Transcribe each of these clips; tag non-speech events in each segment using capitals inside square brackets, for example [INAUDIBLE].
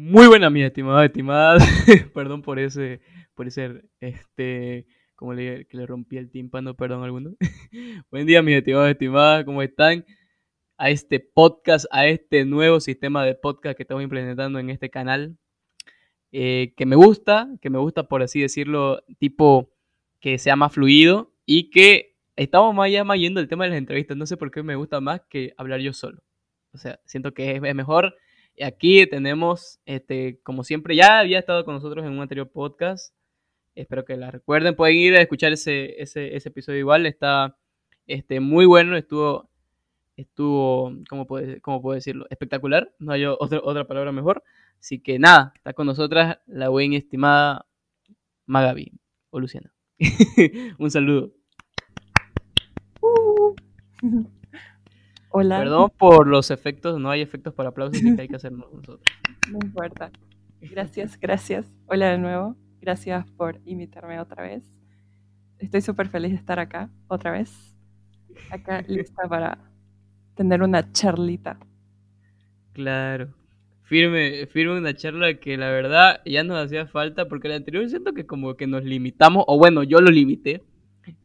Muy buena, mi estimada, estimada. [LAUGHS] perdón por ese, por ese, este, como le, que le rompí el tímpano, perdón alguno. [LAUGHS] Buen día, mis estimados, estimadas, ¿cómo están? A este podcast, a este nuevo sistema de podcast que estamos implementando en este canal. Eh, que me gusta, que me gusta, por así decirlo, tipo que sea más fluido y que estamos más ya más yendo el tema de las entrevistas. No sé por qué me gusta más que hablar yo solo. O sea, siento que es, mejor. Aquí tenemos, este, como siempre, ya había estado con nosotros en un anterior podcast. Espero que la recuerden. Pueden ir a escuchar ese, ese, ese episodio igual. Está este, muy bueno. Estuvo, estuvo ¿cómo, puede, ¿cómo puedo decirlo? Espectacular. No hay otra, otra palabra mejor. Así que nada, está con nosotras la buen estimada Magabi o Luciana. [LAUGHS] un saludo. Uh. [LAUGHS] Hola. Perdón por los efectos, no hay efectos para aplausos que hay que hacer nosotros. [LAUGHS] No importa. Gracias, gracias. Hola de nuevo. Gracias por invitarme otra vez. Estoy súper feliz de estar acá otra vez. Acá [LAUGHS] lista para tener una charlita. Claro. Firme, firme una charla que la verdad ya nos hacía falta porque la anterior siento que como que nos limitamos, o bueno, yo lo limité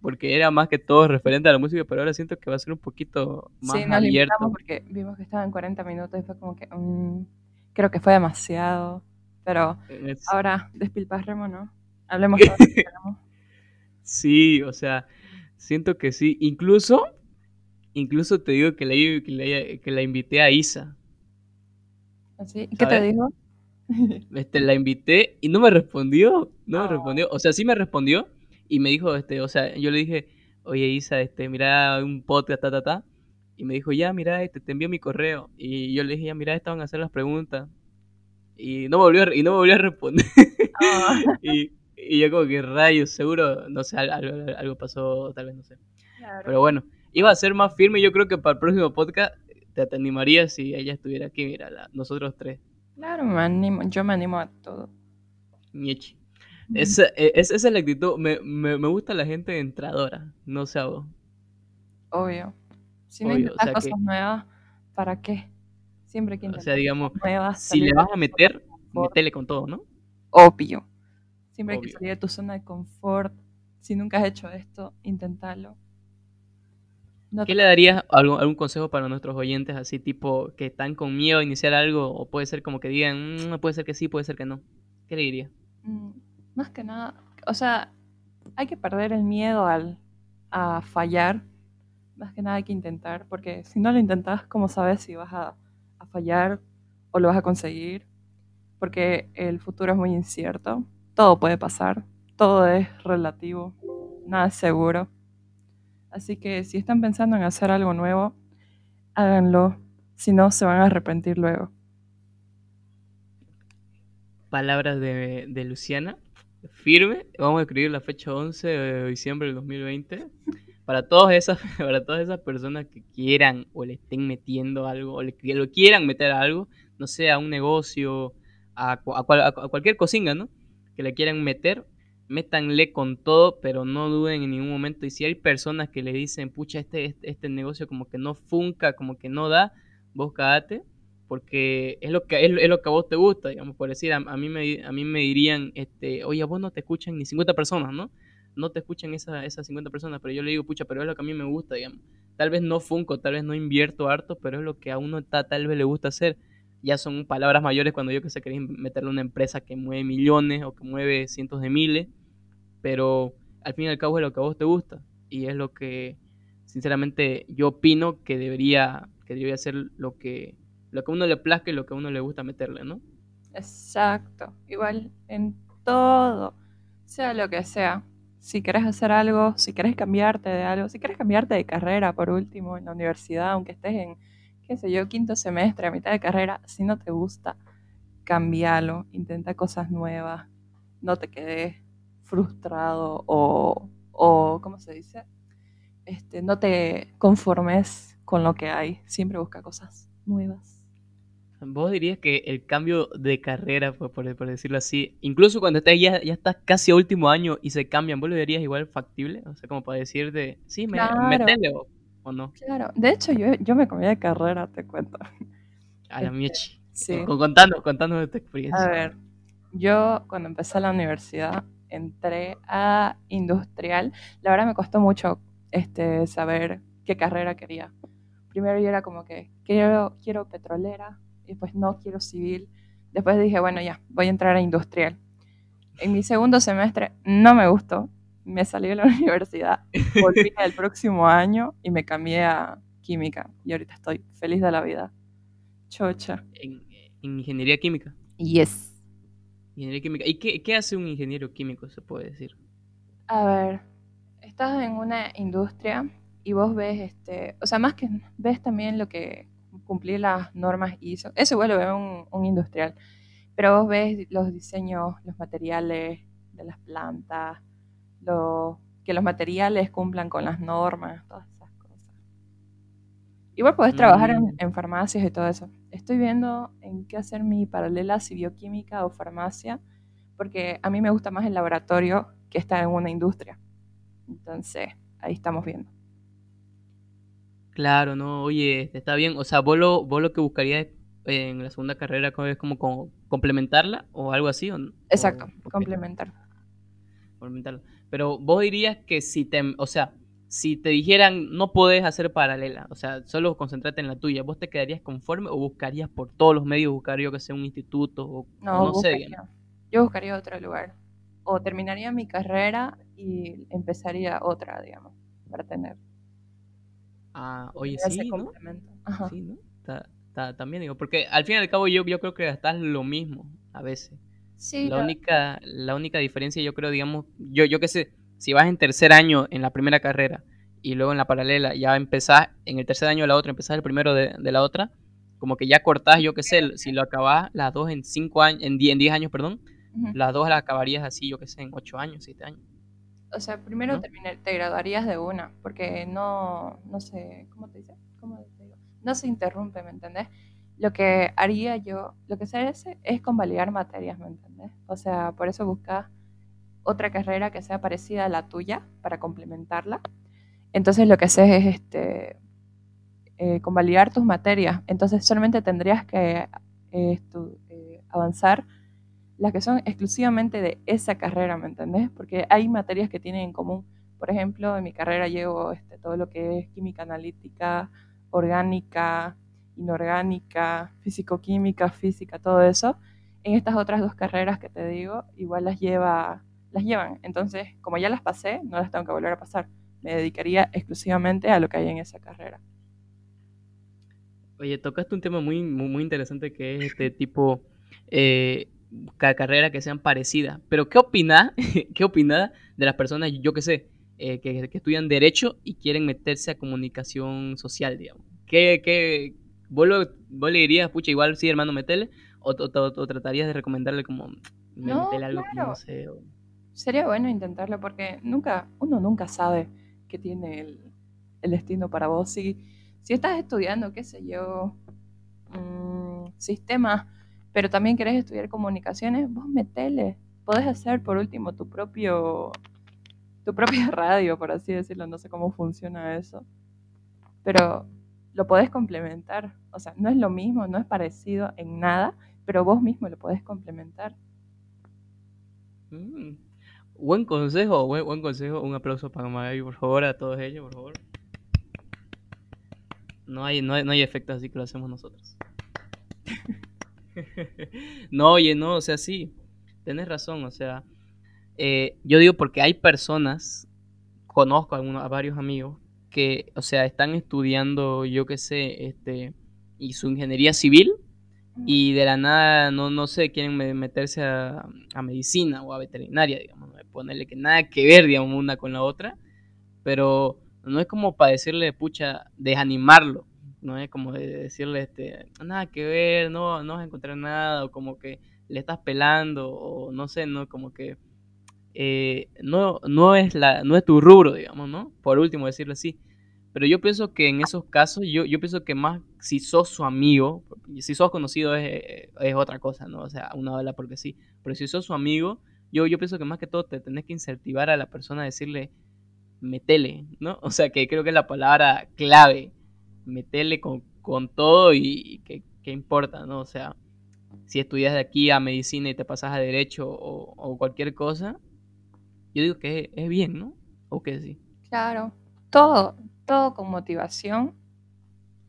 porque era más que todo referente a la música, pero ahora siento que va a ser un poquito más sí, nos abierto. porque vimos que estaban 40 minutos y fue como que mm, creo que fue demasiado, pero ahora despilparremos, ¿no? [LAUGHS] Hablemos Sí, o sea, siento que sí, incluso incluso te digo que la, que la, invité a Isa. ¿Así? ¿Ah, ¿Qué te dijo? Este, la invité y no me respondió, no me ah. respondió, o sea, sí me respondió, y me dijo, este, o sea, yo le dije, oye Isa, este, mira un podcast, ta, ta, ta. Y me dijo, ya, mira, este, te envío mi correo. Y yo le dije, ya, mira, estaban a hacer las preguntas. Y no me volvió, a, y no me volvió a responder. Ah. [LAUGHS] y, y yo como que rayos, seguro, no sé, algo, algo pasó, tal vez, no sé. Pero bueno, iba a ser más firme. Yo creo que para el próximo podcast te, te animaría si ella estuviera aquí, mira, nosotros tres. Claro, me animo, yo me animo a todo. Nietzsche. Esa, e, esa, es la actitud. Me, me, me, gusta la gente entradora, no sé vos. Obvio. Si no intentas cosas nuevas, ¿para qué? Siempre que O sea, digamos, si le vas a meter, metele con todo, ¿no? Obvio. Siempre hay que salir de tu zona de confort. Si nunca has hecho esto, inténtalo. ¿Qué le darías algún, algún consejo para nuestros oyentes así tipo que están con miedo a iniciar algo o puede ser como que digan, mm, puede ser que sí, puede ser que no? ¿Qué le dirías? Mm, más que nada, o sea, hay que perder el miedo al, a fallar. Más que nada hay que intentar, porque si no lo intentas, ¿cómo sabes si vas a, a fallar o lo vas a conseguir? Porque el futuro es muy incierto, todo puede pasar, todo es relativo, nada es seguro. Así que si están pensando en hacer algo nuevo, háganlo, si no se van a arrepentir luego. Palabras de, de Luciana firme. Vamos a escribir la fecha 11 de diciembre del 2020. Para todas esas, [LAUGHS] para todas esas personas que quieran o le estén metiendo algo, o que lo quieran meter a algo, no sé, a un negocio, a, a, cualquier cocina, ¿no? Que le quieran meter, métanle con todo, pero no duden en ningún momento. Y si hay personas que le dicen, pucha, este, este, este negocio como que no funca, como que no da, vos cagate porque es lo que es, lo que a vos te gusta, digamos, por decir, a, mí me a mí me dirían, este, "Oye, a vos no te escuchan ni 50 personas, ¿no? No te escuchan esas esas 50 personas", pero yo le digo, "Pucha, pero es lo que a mí me gusta", digamos. Tal vez no funco, tal vez no invierto harto, pero es lo que a uno está, tal vez le gusta hacer. Ya son palabras mayores cuando yo que sé querés meterle una empresa que mueve millones o que mueve cientos de miles, pero al fin y al cabo es lo que a vos te gusta y es lo que sinceramente yo opino que debería que debería ser lo que lo que a uno le plazca y lo que a uno le gusta meterle, ¿no? Exacto, igual en todo, sea lo que sea. Si querés hacer algo, si querés cambiarte de algo, si querés cambiarte de carrera por último en la universidad, aunque estés en, qué sé yo, quinto semestre, a mitad de carrera, si no te gusta, cambialo, intenta cosas nuevas, no te quedes frustrado o, o ¿cómo se dice? Este, no te conformes con lo que hay, siempre busca cosas nuevas. ¿Vos dirías que el cambio de carrera, por, por, decirlo así, incluso cuando estás ya, ya estás casi a último año y se cambian, ¿vos lo dirías igual factible? O sea, como para decir de, sí, me, metele o, no. Claro, de hecho yo, yo me cambié de carrera, te cuento. A la miechi. Sí. Con- Contanos, contanos de tu experiencia. A ver, yo cuando empecé la universidad entré a industrial. La verdad me costó mucho este, saber qué carrera quería. Primero yo era como que quiero, quiero petrolera y después no quiero civil. Después dije, bueno, ya, voy a entrar a industrial. En mi segundo semestre no me gustó. Me salí de la [LAUGHS] universidad, volví el próximo año y me cambié a química. Y ahorita estoy feliz de la vida. Chocha. En, en ingeniería química. Yes. Ingeniería química. ¿Y qué, qué hace un ingeniero químico, se puede decir? A ver, estás en una industria y vos ves, este, o sea, más que ves también lo que cumplir las normas ISO. Eso igual lo ve un, un industrial. Pero vos ves los diseños, los materiales de las plantas, lo, que los materiales cumplan con las normas, todas esas cosas. Igual podés trabajar en, Mm. en farmacias y todo eso. Estoy viendo en qué hacer mi paralela si bioquímica o farmacia, porque a mí me gusta más el laboratorio que estar en una industria. Entonces, ahí estamos viendo. Claro, no, oye, está bien. O sea, vos lo, vos lo que buscarías en la segunda carrera ¿cómo es como, como complementarla o algo así. ¿o, no? Exacto, O- complementar. complementarla. Pero vos dirías que si te, o sea, si te dijeran no podés hacer paralela, o sea, solo concentrate en la tuya, ¿vos te quedarías conforme o buscarías por todos los medios buscar yo que sea un instituto o No, no, sé, buscaría- yo buscaría otro lugar. O terminaría mi carrera y empezaría otra, digamos, para tener Ah, oye, sí, ¿no? Ajá. Sí, ¿no? Está- está- también digo, porque al fin y al cabo yo, yo creo que estás lo mismo a veces. Sí, La única, la única diferencia, yo creo, digamos, yo, yo qué sé, si vas en tercer año en la primera carrera y luego en la paralela ya empezás, en el tercer año de la otra, empezás el primero de, de la otra, como que ya cortás, yo qué sé, si lo acabás las dos en cinco años, en die- en diez años, perdón, Ujú. las dos las acabarías así, yo qué sé, en ocho años, siete años. O sea, primero te graduarías de una, porque no, no sé, ¿cómo te dice? ¿Cómo te digo? No se interrumpe, ¿me entendés? Lo que haría yo, lo que se hace es convalidar materias, ¿me entendés? O sea, por eso buscas otra carrera que sea parecida a la tuya para complementarla. Entonces lo que haces es este, eh, convalidar tus materias. Entonces solamente tendrías que eh, eh, avanzar las que son exclusivamente de esa carrera, ¿me entendés? Porque hay materias que tienen en común. Por ejemplo, en mi carrera llevo este, todo lo que es química analítica, orgánica, inorgánica, físico-química, física, todo eso. En estas otras dos carreras que te digo, igual las lleva, las llevan. Entonces, como ya las pasé, no las tengo que volver a pasar. Me dedicaría exclusivamente a lo que hay en esa carrera. Oye, tocaste un tema muy, muy, interesante que es este tipo eh, carreras que sean parecidas. Pero ¿qué opinás, [LAUGHS] qué opinás de las personas, yo qué sé, eh, que, que estudian Derecho y quieren meterse a comunicación social, digamos? ¿Qué, qué, vos, lo- vos le dirías, pucha, igual sí, hermano, metele? ¿O, o- o- o tratarías de recomendarle como, No, metele algo que no sé? Sería bueno intentarlo porque nunca, uno nunca sabe qué tiene el, el destino para vos. Si, si estás estudiando, qué sé yo, mm, sistemas, pero también querés estudiar comunicaciones, vos metele. Podés hacer por último tu propio tu propia [LAUGHS] radio, por así decirlo, no sé cómo funciona eso. Pero lo podés complementar. O sea, no es lo mismo, no es parecido en nada, pero vos mismo lo podés complementar. Mm, Buen consejo, buen, buen consejo. Un aplauso para Magaby, por favor, a todos ellos, por favor. No hay, no hay, no hay efectos así que lo hacemos nosotros. [LAUGHS] [LAUGHS] no, oye, no, o sea, sí, tenés razón, o sea, eh, yo digo porque hay personas, conozco a, algunos, a varios amigos, que, o sea, están estudiando, yo qué sé, este, y su ingeniería civil, y de la nada, no, no sé, quieren me- meterse a, a medicina o a veterinaria, digamos, ponerle que nada que ver, digamos, una con la otra, pero no es como para decirle, pucha, desanimarlo, no es como de decirle, este, nada que ver, no, no vas a encontrar nada, o como que le estás pelando, o no sé, no, como que eh, no, no, es la, no es tu rubro, digamos, ¿no? Por último, decirlo así. Pero yo pienso que en esos casos, yo, yo pienso que más si sos su amigo, si sos conocido es, es otra cosa, ¿no? O sea, uno habla porque sí. Pero si sos su amigo, yo, yo pienso que más que todo te tenés que incentivar a la persona a decirle, metele, ¿no? [LAUGHS] O sea, que creo que es la palabra clave, metele con, con todo y, y que, importa, ¿no? O sea, si estudias de aquí a medicina y te pasas a derecho o, o cualquier cosa, yo digo que es, bien, ¿no? ¿O que sí? Claro, todo, todo con motivación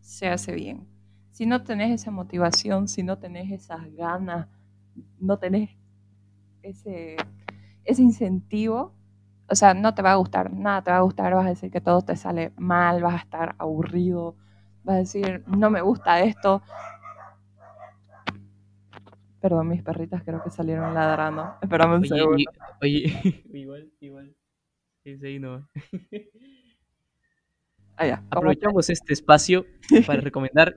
se hace bien. Si no tenés esa motivación, si no tenés esas ganas, no tenés ese, ese incentivo, o sea, no te va a gustar, nada te va a gustar, vas a decir que todo te sale mal, vas a estar aburrido, vas a decir, no me gusta esto. Perdón, mis perritas creo que salieron ladrando. Espérame un segundo. oye, [LAUGHS] igual, igual. Sí, no. [LAUGHS] Ah, Aprovechamos este espacio para [LAUGHS] recomendar.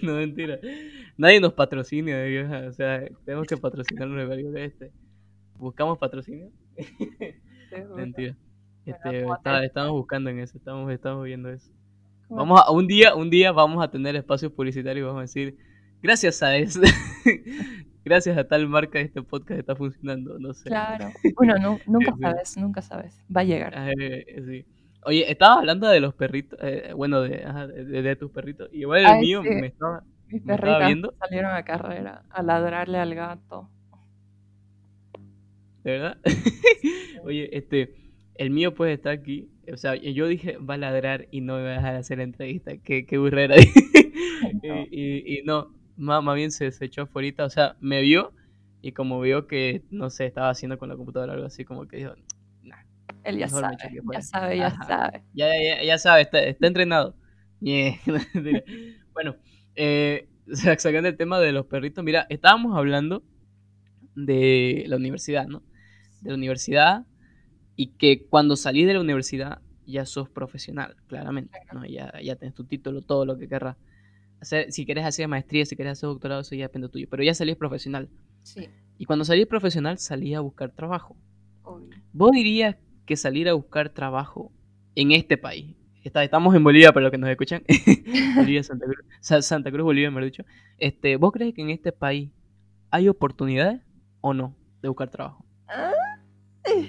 no, mentira. Nadie nos patrocina, o sea, tenemos que patrocinarnos el de este. ¿Buscamos patrocinio? mentira. Este, estamos buscando en eso, estamos, estamos viendo eso. Vamos a, un día, un día vamos a tener espacios publicitarios y vamos a decir, gracias a eso, [LAUGHS] gracias a tal marca este podcast está funcionando, no sé. Claro, bueno, no, [LAUGHS] nunca sabes, nunca sabes, va a llegar. Eh, sí. Oye, estaba hablando de los perritos, eh, bueno, de, de, tus perritos, y igual el mío me estaba, Mis perritos viendo. salieron a carrera a ladrarle al gato. ¿De verdad? [LAUGHS] Oye, este, el mío pues está aquí. O sea, yo dije, va a ladrar y no me va a dejar hacer la entrevista. Qué, qué burrera. [LAUGHS] y, y, no, más, bien se, se echó afuera. O sea, me vio y como vio que, no sé, estaba haciendo con la computadora algo así, como que dijo, nah. Él ya sabe, ya sabe, ya sabe. Ya, ya, ya sabe, está, está entrenado. [LAUGHS] bueno, eh, [LAUGHS] sacando el tema de los perritos, mira, estábamos hablando de la universidad, ¿no? De la universidad y que cuando salís de la universidad ya sos profesional, claramente, ¿no? Ya, ya tenés tu título, todo lo que querrás. Hacer, si querés hacer maestría, si querés hacer doctorado, eso ya depende tuyo, pero ya salís profesional. Sí. Y cuando salís profesional, salís a buscar trabajo. ¿Vos dirías que salir a buscar trabajo en este país, estamos en Bolivia para los que nos escuchan, [LAUGHS] Bolivia, Santa Cruz, Santa Cruz, Bolivia, me he dicho, este, ¿vos crees que en este país hay oportunidades o no de buscar trabajo? Ah,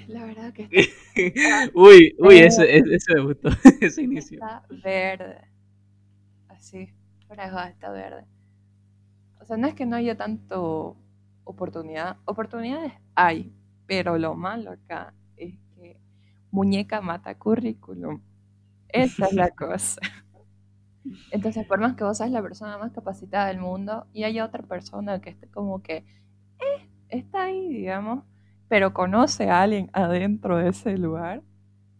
la verdad que está... [LAUGHS] uy, uy, eso, eso me gustó, [LAUGHS] ese inicio. Está verde, así, fuera está verde. O sea, no es que no haya tanto oportunidad, oportunidades hay, pero lo malo acá es que muñeca mata currículum. Esa es la [LAUGHS] cosa. Entonces, por más que vos seas la persona más capacitada del mundo y haya otra persona que esté como que eh, está ahí, digamos, pero conoce a alguien adentro de ese lugar,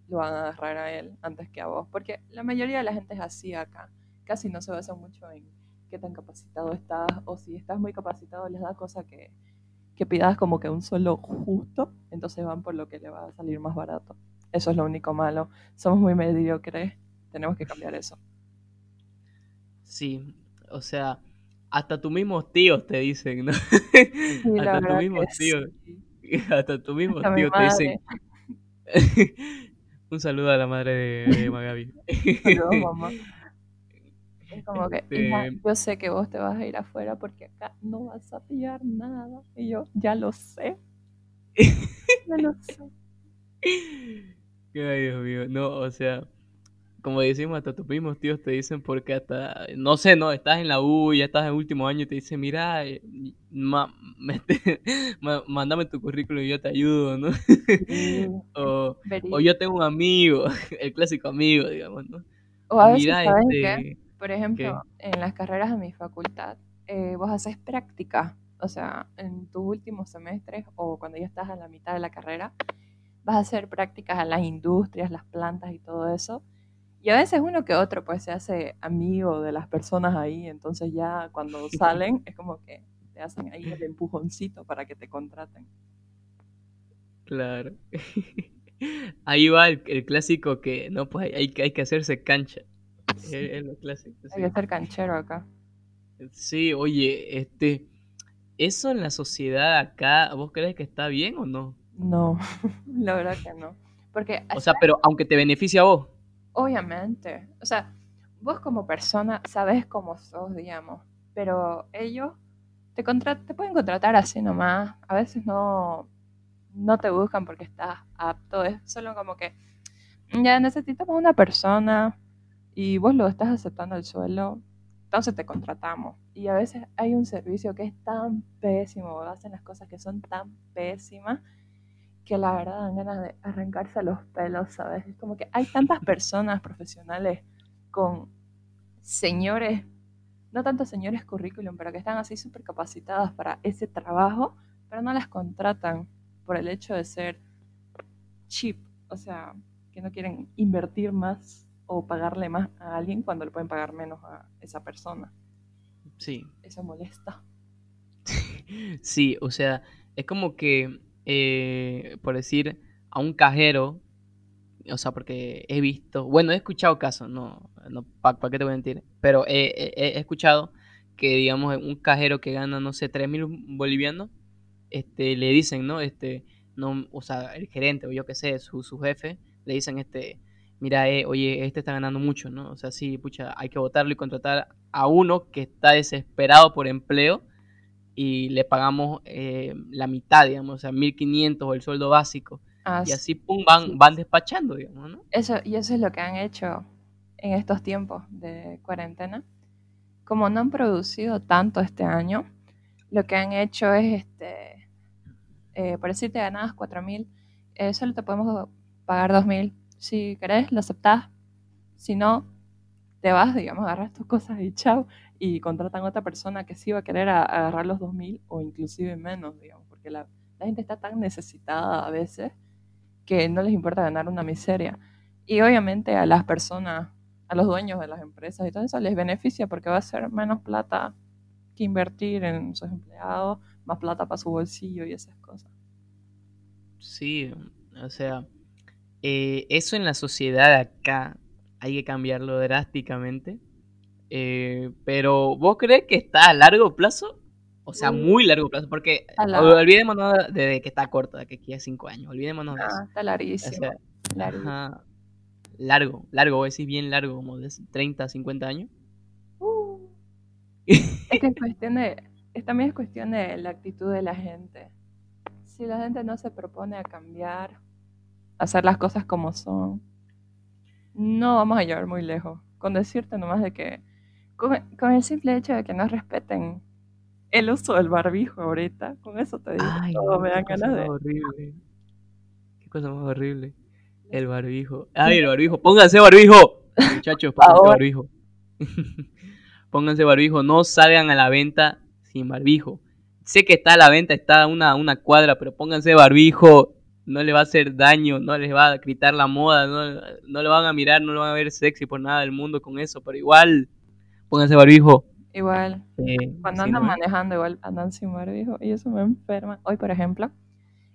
lo van a agarrar a él antes que a vos. Porque la mayoría de la gente es así acá. Casi no se basa mucho en qué tan capacitado estás o si estás muy capacitado les da cosa que, que pidas como que un solo justo, entonces van por lo que le va a salir más barato. Eso es lo único malo. Somos muy mediocres. Tenemos que cambiar eso. Sí, o sea, hasta tus mismos tíos te dicen, ¿no? [LAUGHS] hasta tus mismos tíos. [LAUGHS] Hasta tus mismos tíos te dicen. [LAUGHS] Un saludo a la madre de, Magabi. Saludos, [LAUGHS] mamá. Es como que, este yo sé que vos te vas a ir afuera porque acá no vas a pillar nada. Y yo, ya lo sé. ya lo sé. Ay, Dios mío. No, o sea, como decimos, hasta tus mismos tíos te dicen porque hasta, no sé, no, estás en la U, ya estás en el último año y te dicen, mira, eh, [LAUGHS] mándame tu currículum y yo te ayudo, ¿no? [LAUGHS] o, o, yo tengo un amigo, [LAUGHS] el clásico amigo, digamos, ¿no? O a veces, ¿sabes este, Por ejemplo, en las carreras de mi facultad, eh, vos haces práctica, o sea, en tus últimos semestres o cuando ya estás en la mitad de la carrera, vas a hacer prácticas a las industrias, las plantas y todo eso. Y a veces uno que otro pues se hace amigo de las personas ahí, entonces ya cuando [LAUGHS] salen es como que te hacen ahí el empujoncito para que te contraten. Claro. [LAUGHS] Ahí va el, clásico que no, pues hay, hay que hacerse cancha. Es, lo clásico. Hay que ser canchero acá. Sí, oye, este, ¿eso en la sociedad acá, vos crees que está bien o no? No, [LAUGHS] la verdad que no. Porque, o sea, pero aunque te beneficie a vos. Obviamente. O sea, vos como persona sabes cómo sos, digamos. Pero ellos te, te pueden contratar así nomás. A veces no, no te buscan porque estás apto. Es solo como que ya necesitamos una persona y vos lo estás aceptando el suelo. entonces te contratamos. Y a veces hay un servicio que es tan pésimo, hacen las cosas que son tan pésimas, que la verdad dan ganas de arrancarse los pelos, ¿sabes? Es como que hay tantas personas profesionales con señores, no tanto señores currículum, pero que están así súper capacitadas para ese trabajo, pero no las contratan por el hecho de ser cheap, o sea, que no quieren invertir más o pagarle más a alguien cuando le pueden pagar menos a esa persona. Sí. Eso molesta. [LAUGHS] sí, o sea, es como que, eh, por decir, a un cajero, o sea, porque he visto, bueno, he escuchado casos, no, no ¿para qué te voy a mentir? Pero he, escuchado que, digamos, un cajero que gana, no sé, 3 mil bolivianos, este, le dicen, ¿no? Este, no, o sea, el gerente o yo qué sé, su, su jefe, le dicen, este, mira, eh, oye, este está ganando mucho, ¿no? O sea, sí, pucha, hay que votarlo y contratar a uno que está desesperado por empleo y le pagamos eh, la mitad, digamos, o sea, 1500 o el sueldo básico. Ah, y así, pum, van, van despachando, digamos, ¿no? Eso, y eso es lo que han hecho en estos tiempos de cuarentena. Como no han producido tanto este año, lo que han hecho es, este, eh, por decirte ganadas 4.000, eh, solo te podemos pagar 2.000. Si querés, lo aceptás. Si no, te vas, digamos, agarras tus cosas y chao. Y contratan a otra persona que sí va a querer agarrar los 2.000 o inclusive menos, digamos, porque la, la gente está tan necesitada a veces que no les importa ganar una miseria. Y obviamente a las personas, a los dueños de las empresas y todo eso les beneficia porque va a ser menos plata que invertir en sus empleados, más plata para su bolsillo y esas cosas. Sí, o sea, eh, eso en la sociedad acá hay que cambiarlo drásticamente. Eh, pero ¿vos crees que está a largo plazo? O sea, muy largo plazo, porque olvidémonos de, que está corto, de que aquí es cinco años, olvidémonos de eso. Ah, está larguísimo. largo, largo, voy a decir bien largo, como de 30, 50 años. Uh. [LAUGHS] es que es cuestión de, también es cuestión de la actitud de la gente. Si la gente no se propone a cambiar, a hacer las cosas como son, no vamos a llegar muy lejos. Con decirte nomás de que, con, con el simple hecho de que no respeten el uso del barbijo ahorita. Con eso te digo Ay, todo, me dan ganas de. horrible. Qué cosa más horrible. El barbijo. Ay, el barbijo. Pónganse barbijo. Muchachos, pónganse barbijo. [LAUGHS] pónganse barbijo. No salgan a la venta sin barbijo. Sé que está a la venta, está una, una cuadra, pero pónganse barbijo. No le va a hacer daño, no les va a gritar la moda, no, no le van a mirar, no lo van a ver sexy por nada del mundo con eso, pero igual, pónganse barbijo. Igual. Cuando andan manejando, igual andan sin barbijo. Y eso me enferma. Hoy, por ejemplo,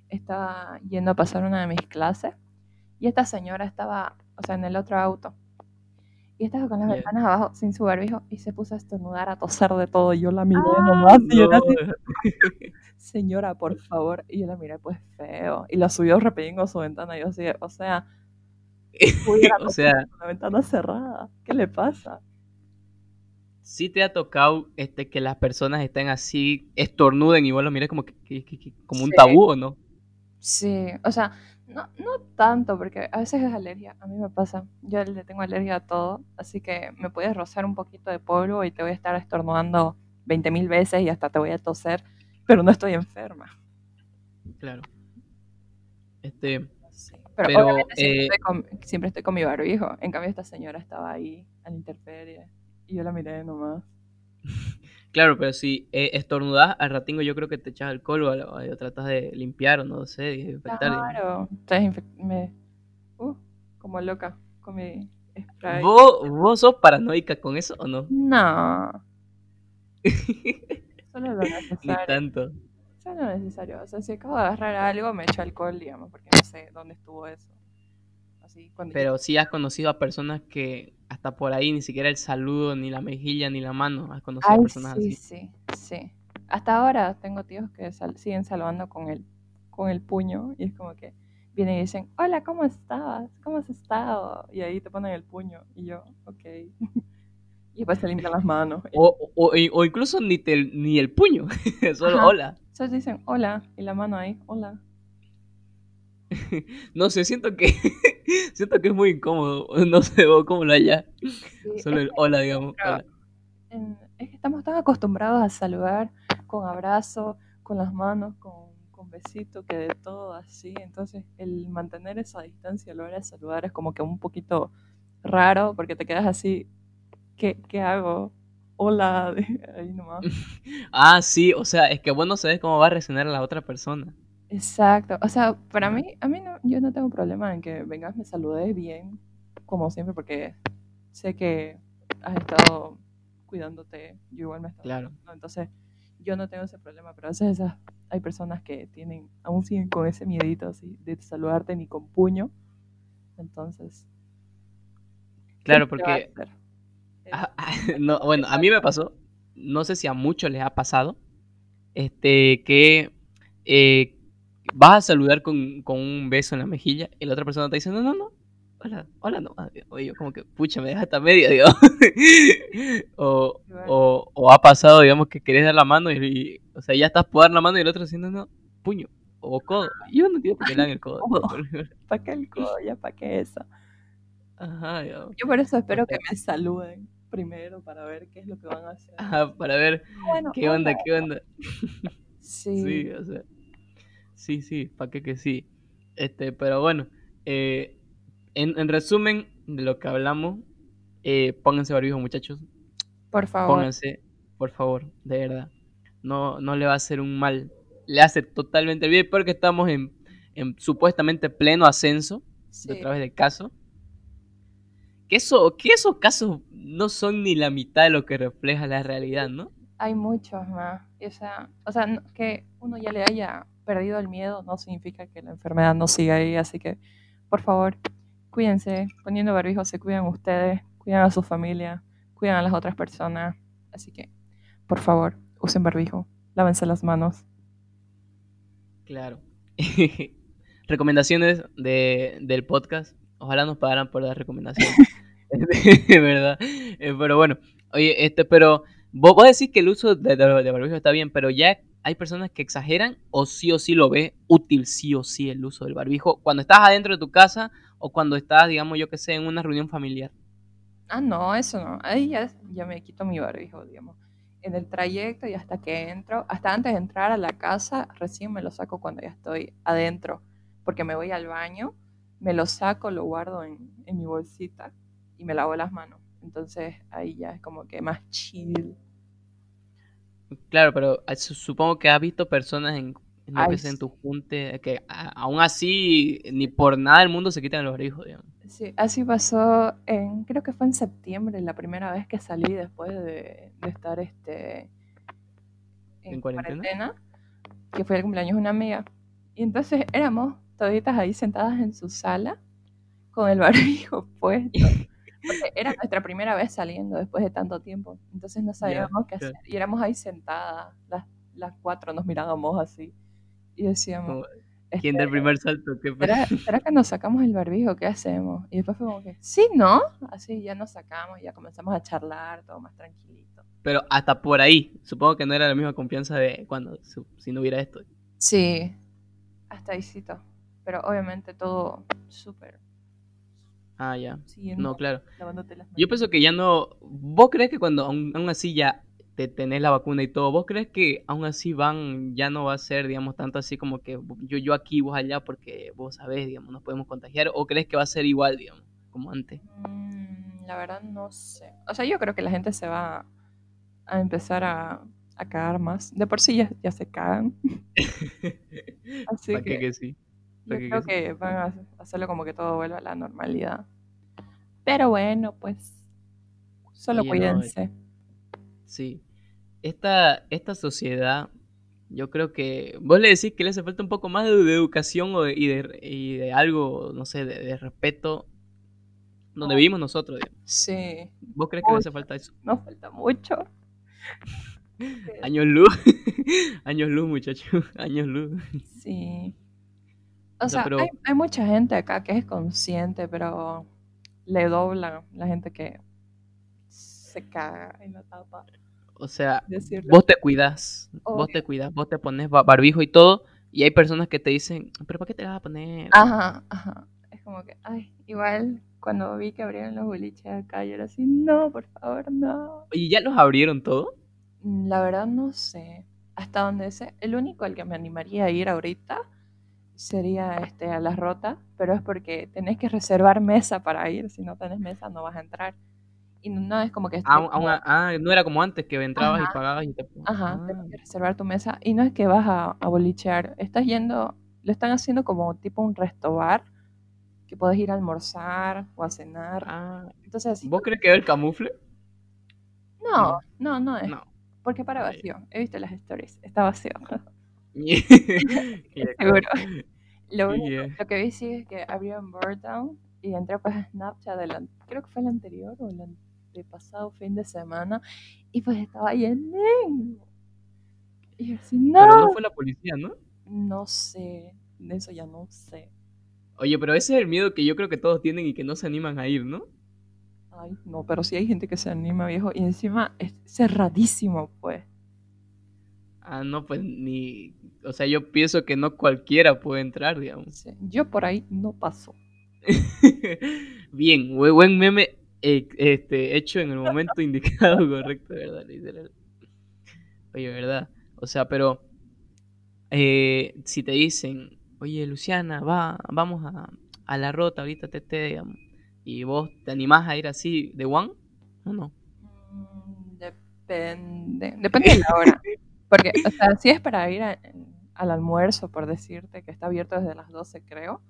estaba yendo a pasar una de mis clases. Y esta señora estaba, o sea, en el otro auto. Y estaba con las ventanas abajo sin su barbijo. Y se puso a estornudar, a toser de todo. Y yo la miré ah, nomás. Y yo [LAUGHS] señora, por favor. Y yo la miré, pues feo. Y la subió repitiendo su ventana. Y yo así, o sea, [LAUGHS] o sea, la ventana cerrada. ¿Qué le pasa? Sí te ha tocado este, que las personas estén así, estornuden y vos lo mires como, que, como un tabú o no? Sí, o sea, no, no tanto, porque a veces es alergia, a mí me pasa, yo le tengo alergia a todo, así que me puedes rozar un poquito de polvo y te voy a estar estornudando 20 mil veces y hasta te voy a toser, pero no estoy enferma. Claro. Este, pero, obviamente siempre, eh, estoy con, siempre, estoy con, mi barbijo, en cambio esta señora estaba ahí a la intemperie y yo la miré nomás. [LAUGHS] Claro, pero si eh, estornudas al ratingo, yo creo que te echas alcohol o, tratas de limpiar o no sé, desinfectar. Claro, me... Uh, como loca con mi spray. ¿Vos, ¿Vos sos paranoica con eso o no? No. [LAUGHS] Solo lo necesario. Ni tanto. Solo lo necesario. O sea, si acabo de agarrar algo, me echo alcohol, digamos, porque no sé dónde estuvo eso. Así, Pero sí has conocido a personas que hasta por ahí ni siquiera el saludo, ni la mejilla, ni la mano. Has conocido a personas sí, Sí, sí. Hasta ahora tengo tíos que siguen saludando con el, con el puño y es como que vienen y dicen, hola, ¿cómo estás? ¿Cómo has estado? Y ahí te ponen el puño y yo, ok. [LAUGHS] y después se limpian las manos. O, o, incluso ni, ni el puño, [LAUGHS] solo hola. Solo dicen hola y la mano ahí, hola. [LAUGHS] no sé, siento que [LAUGHS] siento que es muy incómodo. [LAUGHS] No sé vos cómo lo haya. Solo el hola, digamos. es que estamos tan acostumbrados a saludar con abrazo, con las manos, con, con besito, que de todo así. Entonces, el mantener esa distancia a la hora de saludar es como que un poquito raro, porque te quedas así, ¿qué, qué hago? Hola, ahí nomás. Ah, sí, o sea, es que vos no sabes cómo va a reaccionar la otra persona. Exacto. O sea, para mí, a mí no, yo no tengo problema en que vengas, me saludes bien, como siempre, porque sé que has estado cuidándote, yo igual me he estado Claro. cuidando, entonces yo no tengo ese problema, pero a veces esas, hay personas que tienen, aún siguen con ese miedito así de saludarte ni con puño, entonces, ¿qué Claro, a porque [LAUGHS] Ah, ah, [LAUGHS] no, bueno, a mí me pasó, no sé si a muchos les ha pasado, este, que eh, vas a saludar con, con un beso en la mejilla y la otra persona te dice, no, no, no, hola, hola, no, oye, yo como que, pucha, me deja hasta media, digamos. [LAUGHS] o, o, o ha pasado, digamos, que querés dar la mano y, y, o sea, ya estás por dar la mano y el otro diciendo, no, puño, o codo. Yo no entiendo por qué le dan el codo. [LAUGHS] ¿Para qué el codo? ¿Ya para qué eso? Ajá, digamos. Yo por eso espero que me saluden primero para ver qué es lo que van a hacer. Ajá, para ver Bueno, qué onda, qué onda. Sí. [LAUGHS] Sí, o sea. Sí, sí, para qué que sí. Este, pero bueno, eh, en, en resumen de lo que hablamos, eh, pónganse barbijo, muchachos. Por favor. Pónganse, por favor, de verdad. No, no le va a hacer un mal. Le hace totalmente bien, porque estamos en, en supuestamente pleno ascenso Sí. de través del caso. Que, eso, que esos casos no son ni la mitad de lo que refleja la realidad, ¿no? Hay muchos más. O sea, o sea, que uno ya le haya perdido el miedo no significa que la enfermedad no siga ahí. Así que, por favor, cuídense. Poniendo barbijo se cuidan ustedes, cuidan a su familia, cuidan a las otras personas. Así que, por favor, usen barbijo. Lávense las manos. Claro. [LAUGHS] recomendaciones de, del podcast. Ojalá nos pagaran por dar recomendaciones. [LAUGHS] de verdad. Eh, pero bueno, oye, este, pero vos, vos decís que el uso de, de barbijo está bien, pero ya hay personas que exageran o sí o sí lo ve útil, sí o sí el uso del barbijo cuando estás adentro de tu casa o cuando estás, digamos, yo que sé, en una reunión familiar. Ah, no, eso no. Ahí ya, ya me quito mi barbijo, digamos. En el trayecto y hasta que entro, hasta antes de entrar a la casa, recién me lo saco cuando ya estoy adentro, porque me voy al baño, me lo saco, lo guardo en, en mi bolsita y me lavo las manos. Entonces ahí ya es como que más chill. Claro, pero su- supongo que has visto personas en, en, Ay, en tu junte que a- aún así ni por nada del mundo se quitan los barbijos, digamos. Sí, así pasó en, creo que fue en septiembre, la primera vez que salí después de, de estar este, en, ¿En cuarentena? cuarentena, que fue el cumpleaños de una amiga. Y entonces éramos toditas ahí sentadas en su sala con el barbijo [LAUGHS] puesto. [LAUGHS] Era nuestra primera vez saliendo después de tanto tiempo. Entonces no sabíamos qué claro. hacer. Y éramos ahí sentadas, las, las cuatro nos mirábamos así. Y decíamos, ¿Quién da el "Espera, primer salto? ¿Qué ¿Será, será que nos sacamos el barbijo? ¿Qué hacemos? Y después fue como que, sí, ¿no? Así ya nos sacamos, ya comenzamos a charlar, todo más tranquilito. Pero hasta por ahí, supongo que no era la misma confianza de cuando, si no hubiera esto. Sí, hasta ahícito. Pero obviamente todo súper Ah, ya. No, claro. Yo pienso que ya no. ¿Vos crees que cuando aún, aún así ya te tenés la vacuna y todo, vos crees que aún así van, ya no va a ser, digamos, tanto así como que yo, yo aquí, vos allá, porque vos sabés, digamos, nos podemos contagiar? ¿O crees que va a ser igual, digamos, como antes? Mm, la verdad no sé. O sea, yo creo que la gente se va a empezar a, a cagar más. De por sí ya, ya se cagan. [LAUGHS] Así ¿Para qué que que sí? Yo ¿Para qué creo que van a hacerlo como que todo vuelva a la normalidad. Pero bueno, pues solo Oye, no, cuídense. Sí. Esta, esta sociedad, yo creo que vos le decís que le hace falta un poco más de, de educación o de- y, de, y de algo, no sé, de, de respeto donde Oh. vivimos nosotros. digamos. Sí, ¿Vos crees que le hace falta eso? nos falta mucho. [LAUGHS] Años luz. [LAUGHS] Años luz, muchachos. [LAUGHS] Años luz. Sí. O sea, pero- hay, hay mucha gente acá que es consciente, pero le dobla la gente que se caga en la tapa. O sea, Decirlo. vos te cuidas. Vos Obvio. te cuidas. Vos te pones ba- barbijo y todo. Y hay personas que te dicen, ¿pero para qué te vas a poner? Ajá, ajá. Es como que, ay, igual cuando vi que abrieron los boliches acá, yo era así, no, por favor, no. ¿Y ya los abrieron todo? Mm, La verdad no sé. Hasta donde sé, el único al que me animaría a ir ahorita sería este a las rotas, pero es porque tenés que reservar mesa para ir, si no tenés mesa no vas a entrar. Y no es como que Ah, ah, ah, no era como antes que entrabas Ajá. y pagabas y te... Ajá, Ah, tenés que reservar tu mesa. Y no es que vas a, a bolichear, estás yendo, lo están haciendo como tipo un resto bar, que podés ir a almorzar o a cenar. ah. Entonces, ¿Vos crees que era el camufle? no, no, no es. No. Porque para vacío. He visto las stories, está vacío. [LAUGHS] [LAUGHS] [LAUGHS] Seguro. Lo, único- yeah. lo que vi sí es que abrieron Birdtown y entré pues a Snapchat, creo que fue el anterior o el antepasado fin de semana, y pues estaba lleno. Y yo así, no, Pero no fue la policía, ¿no? no sé, de eso ya no sé. Oye, pero ese es el miedo que yo creo que todos tienen y que no se animan a ir, ¿no? Ay, no, pero sí hay gente que se anima, viejo, y encima es cerradísimo, pues. Ah, no, pues ni... O sea, yo pienso que no cualquiera puede entrar, digamos. Sí, Yo por ahí no paso. [LAUGHS] Bien, bu- buen meme eh, este, hecho en el momento [LAUGHS] indicado, correcto, ¿verdad? Literal. Oye, ¿verdad? O sea, pero eh, si te dicen, oye, Luciana, va, vamos a, a la rota ahorita, te, te, digamos, y vos te animás a ir así de one, ¿o no? Mm, Depende, depende de la hora. [LAUGHS] Porque, o sea, si es para ir a- al almuerzo, por decirte, que está abierto desde las 12, creo,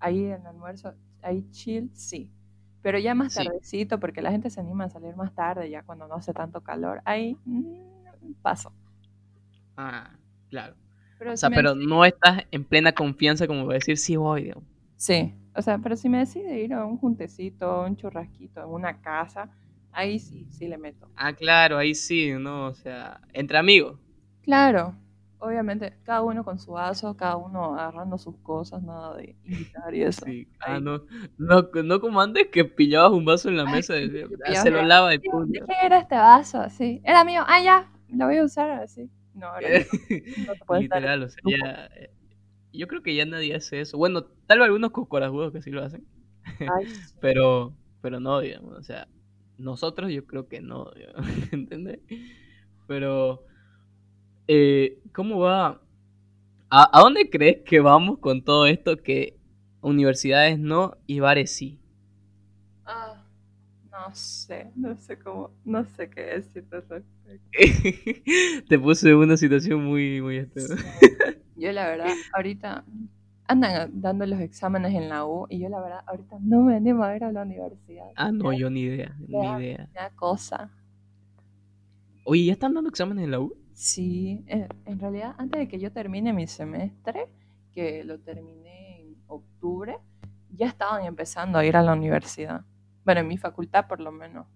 ahí en el almuerzo, ahí chill, sí. Pero ya más Sí. tardecito, porque la gente se anima a salir más tarde, ya cuando no hace tanto calor, ahí mm, paso. Ah, claro. Pero O sea, si pero no estás en plena confianza como para decir, sí voy, digamos. Sí, o sea, pero si me decide ir a un juntecito, un churrasquito, en una casa, ahí sí, sí le meto. Ah, claro, ahí sí, ¿no? O sea, entre amigos. Claro, obviamente, cada uno con su vaso, cada uno agarrando sus cosas, nada de invitar y eso. Sí. Ah, no, no, no como antes que pillabas un vaso en la Ay, mesa y sí, decías, que "Ah, se lo lava de ¿De punta. quién era este vaso? Así, era mío, ah, ya, lo voy a usar así. No, ahora ya [LAUGHS] no te puedes dar Literal, o sea, ya. eh, Yo creo que ya nadie hace eso. Bueno, tal vez algunos cocorajudos que sí lo hacen, Ay, [LAUGHS] sí. pero, pero no, digamos, o sea, nosotros yo creo que no, [LAUGHS] ¿entendés? Pero, eh, ¿cómo va? ¿A, a dónde crees que vamos con todo esto que universidades no y bares sí? Ah, no sé, no sé cómo, no sé qué decirte al respecto. [LAUGHS] Te puse en una situación muy, muy... este, Yo la verdad, ahorita andan dando los exámenes en la U y yo la verdad ahorita no me animo a ir a la universidad. Ah, no, yo ni idea, ni idea. Da cosa. Oye, ¿ya están dando exámenes en la U? Sí, en, en realidad antes de que yo termine mi semestre, que lo terminé en octubre, ya estaban empezando a ir a la universidad. Bueno, en mi facultad por lo menos.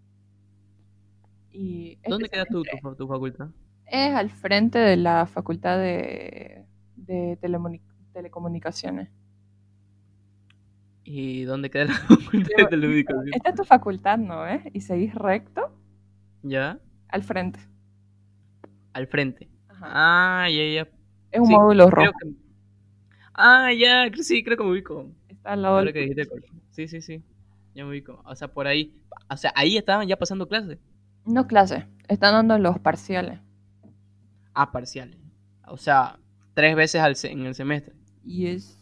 Y este ¿Dónde queda tu, tu, tu facultad? Es al frente de la facultad de, de telemoni- telecomunicaciones. ¿Y dónde queda la [LAUGHS] facultad de telecomunicación? Esta es tu facultad, ¿no ves? Y seguís recto ¿Ya? al frente. Al frente. Ajá. Ah, ya, ya. es un sí, módulo rojo. que... Ah, ya, sí, creo que me ubico. Está al lado Ahora del que dijiste curso. color. Sí, sí, sí. Ya me ubico. O sea, por ahí. O sea, ahí estaban ya pasando clases. No clase, están dando los parciales. Ah, parciales. O sea, tres veces al en el semestre. Y es.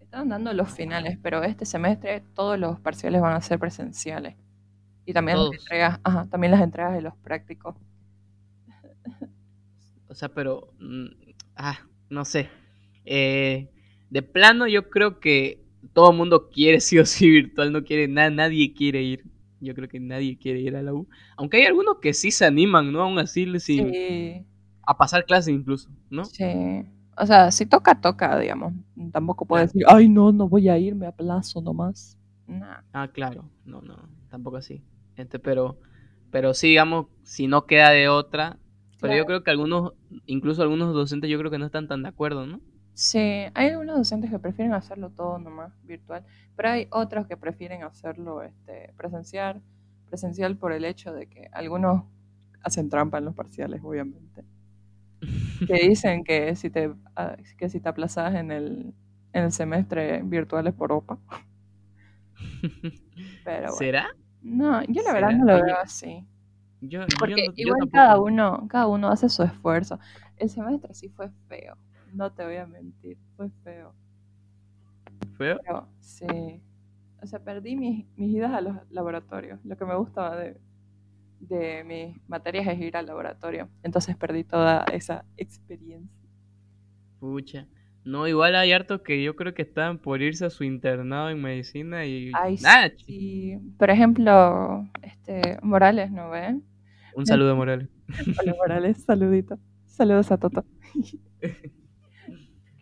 Están dando los finales, pero este semestre todos los parciales van a ser presenciales. Y también las entregas, ajá, también las entregas de los prácticos. O sea, pero. mm, ah, no sé. Eh, de plano, yo creo que todo el mundo quiere sí o sí virtual. No quiere nada, nadie quiere ir. Yo creo que nadie quiere ir a la U. Aunque hay algunos que sí se animan, ¿no? Aún así, Sí, a pasar clases incluso, ¿no? sí. O sea, si toca, toca, digamos. Tampoco puedo Claro. decir, ay, no, no voy a ir, me aplazo nomás. Nah. Ah, claro. No, no, tampoco así. Este, pero, pero sí, digamos, si no queda de otra. Pero yo creo que algunos, incluso algunos docentes, yo creo que no están tan de acuerdo, ¿no? Sí, hay algunos docentes que prefieren hacerlo todo nomás virtual, pero hay otros que prefieren hacerlo este, presencial, presencial por el hecho de que algunos hacen trampa en los parciales, obviamente. Que dicen que si te, ah, que si te aplazas en el, en el semestre virtual es por OPA. [LAUGHS] Pero bueno. ¿Será? No, yo la verdad ¿Será? no lo veo así. Yo, Porque yo igual cada uno, cada uno hace su esfuerzo. El semestre sí fue feo. No te voy a mentir, fue feo. ¿Feo? Pero sí. O sea, perdí mis, mis idas a los laboratorios. Lo que me gustaba de, de mis materias es ir al laboratorio. Entonces perdí toda esa experiencia. Pucha. No, igual hay hartos que yo creo que están por irse a su internado en medicina y Ay, nada. sí. Por ejemplo, este Morales, ¿no ve? Un saludo, Morales. [LAUGHS] Hola Morales, saludito. Saludos a Toto. [LAUGHS]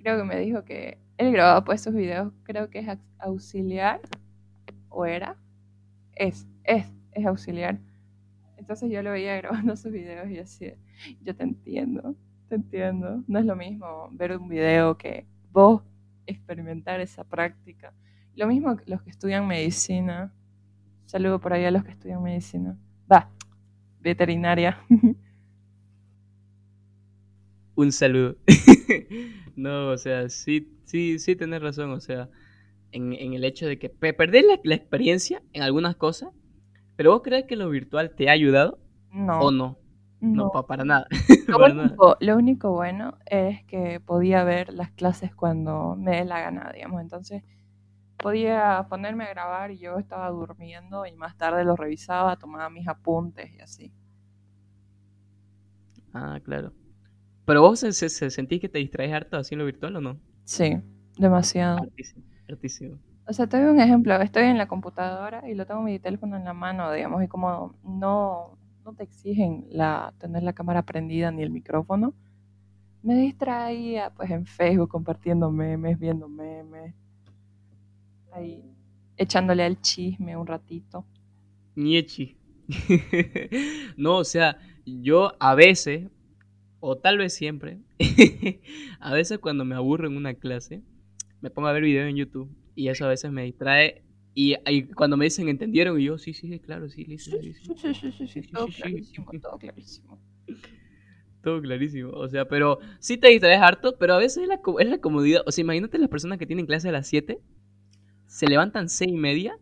creo que me dijo que él grababa pues sus videos, creo que es aux- auxiliar, o era, es, es, es auxiliar. Entonces yo lo veía [LAUGHS] grabando sus videos y así, yo te entiendo, te entiendo. No es lo mismo ver un video que vos experimentar esa práctica. Lo mismo los que estudian medicina. Saludo por ahí a los que estudian medicina. Va, veterinaria. [LAUGHS] Un saludo. [LAUGHS] no, o sea, sí, sí, sí tenés razón, o sea, en, el hecho de que pe- perdés la, la experiencia en algunas cosas, pero vos crees que lo virtual te ha ayudado No, o no? No, no. pa- para nada. [LAUGHS] [LAUGHS] Lo para nada. único, lo único bueno es que podía ver las clases cuando me dé la gana, digamos. Entonces podía ponerme a grabar y yo estaba durmiendo y más tarde lo revisaba, tomaba mis apuntes y así. Ah, claro. Pero vos se, se- se- sentís que te distraes harto así en lo virtual o no? Sí, demasiado. Hartísimo. O sea, te doy un ejemplo. Estoy en la computadora y lo tengo mi teléfono en la mano, digamos, y como no, no te exigen la, tener la cámara prendida ni el micrófono, me distraía pues en Facebook compartiendo memes, viendo memes, ahí echándole al chisme un ratito. Niechi. [LAUGHS] no, o sea, yo a veces, o tal vez siempre, [LAUGHS] a veces cuando me aburro en una clase, me pongo a ver videos en YouTube y eso a veces me distrae. Y, y cuando me dicen, ¿entendieron? Y yo, sí, sí, sí, claro, sí, listo, sí, sí, Sí, sí, sí, sí, sí, Sí, todo clarísimo, todo clarísimo. todo clarísimo. O sea, pero sí te distraes harto, pero a veces es la, es la comodidad. O sea, imagínate las personas que tienen clase a las 7, se levantan 6 y media,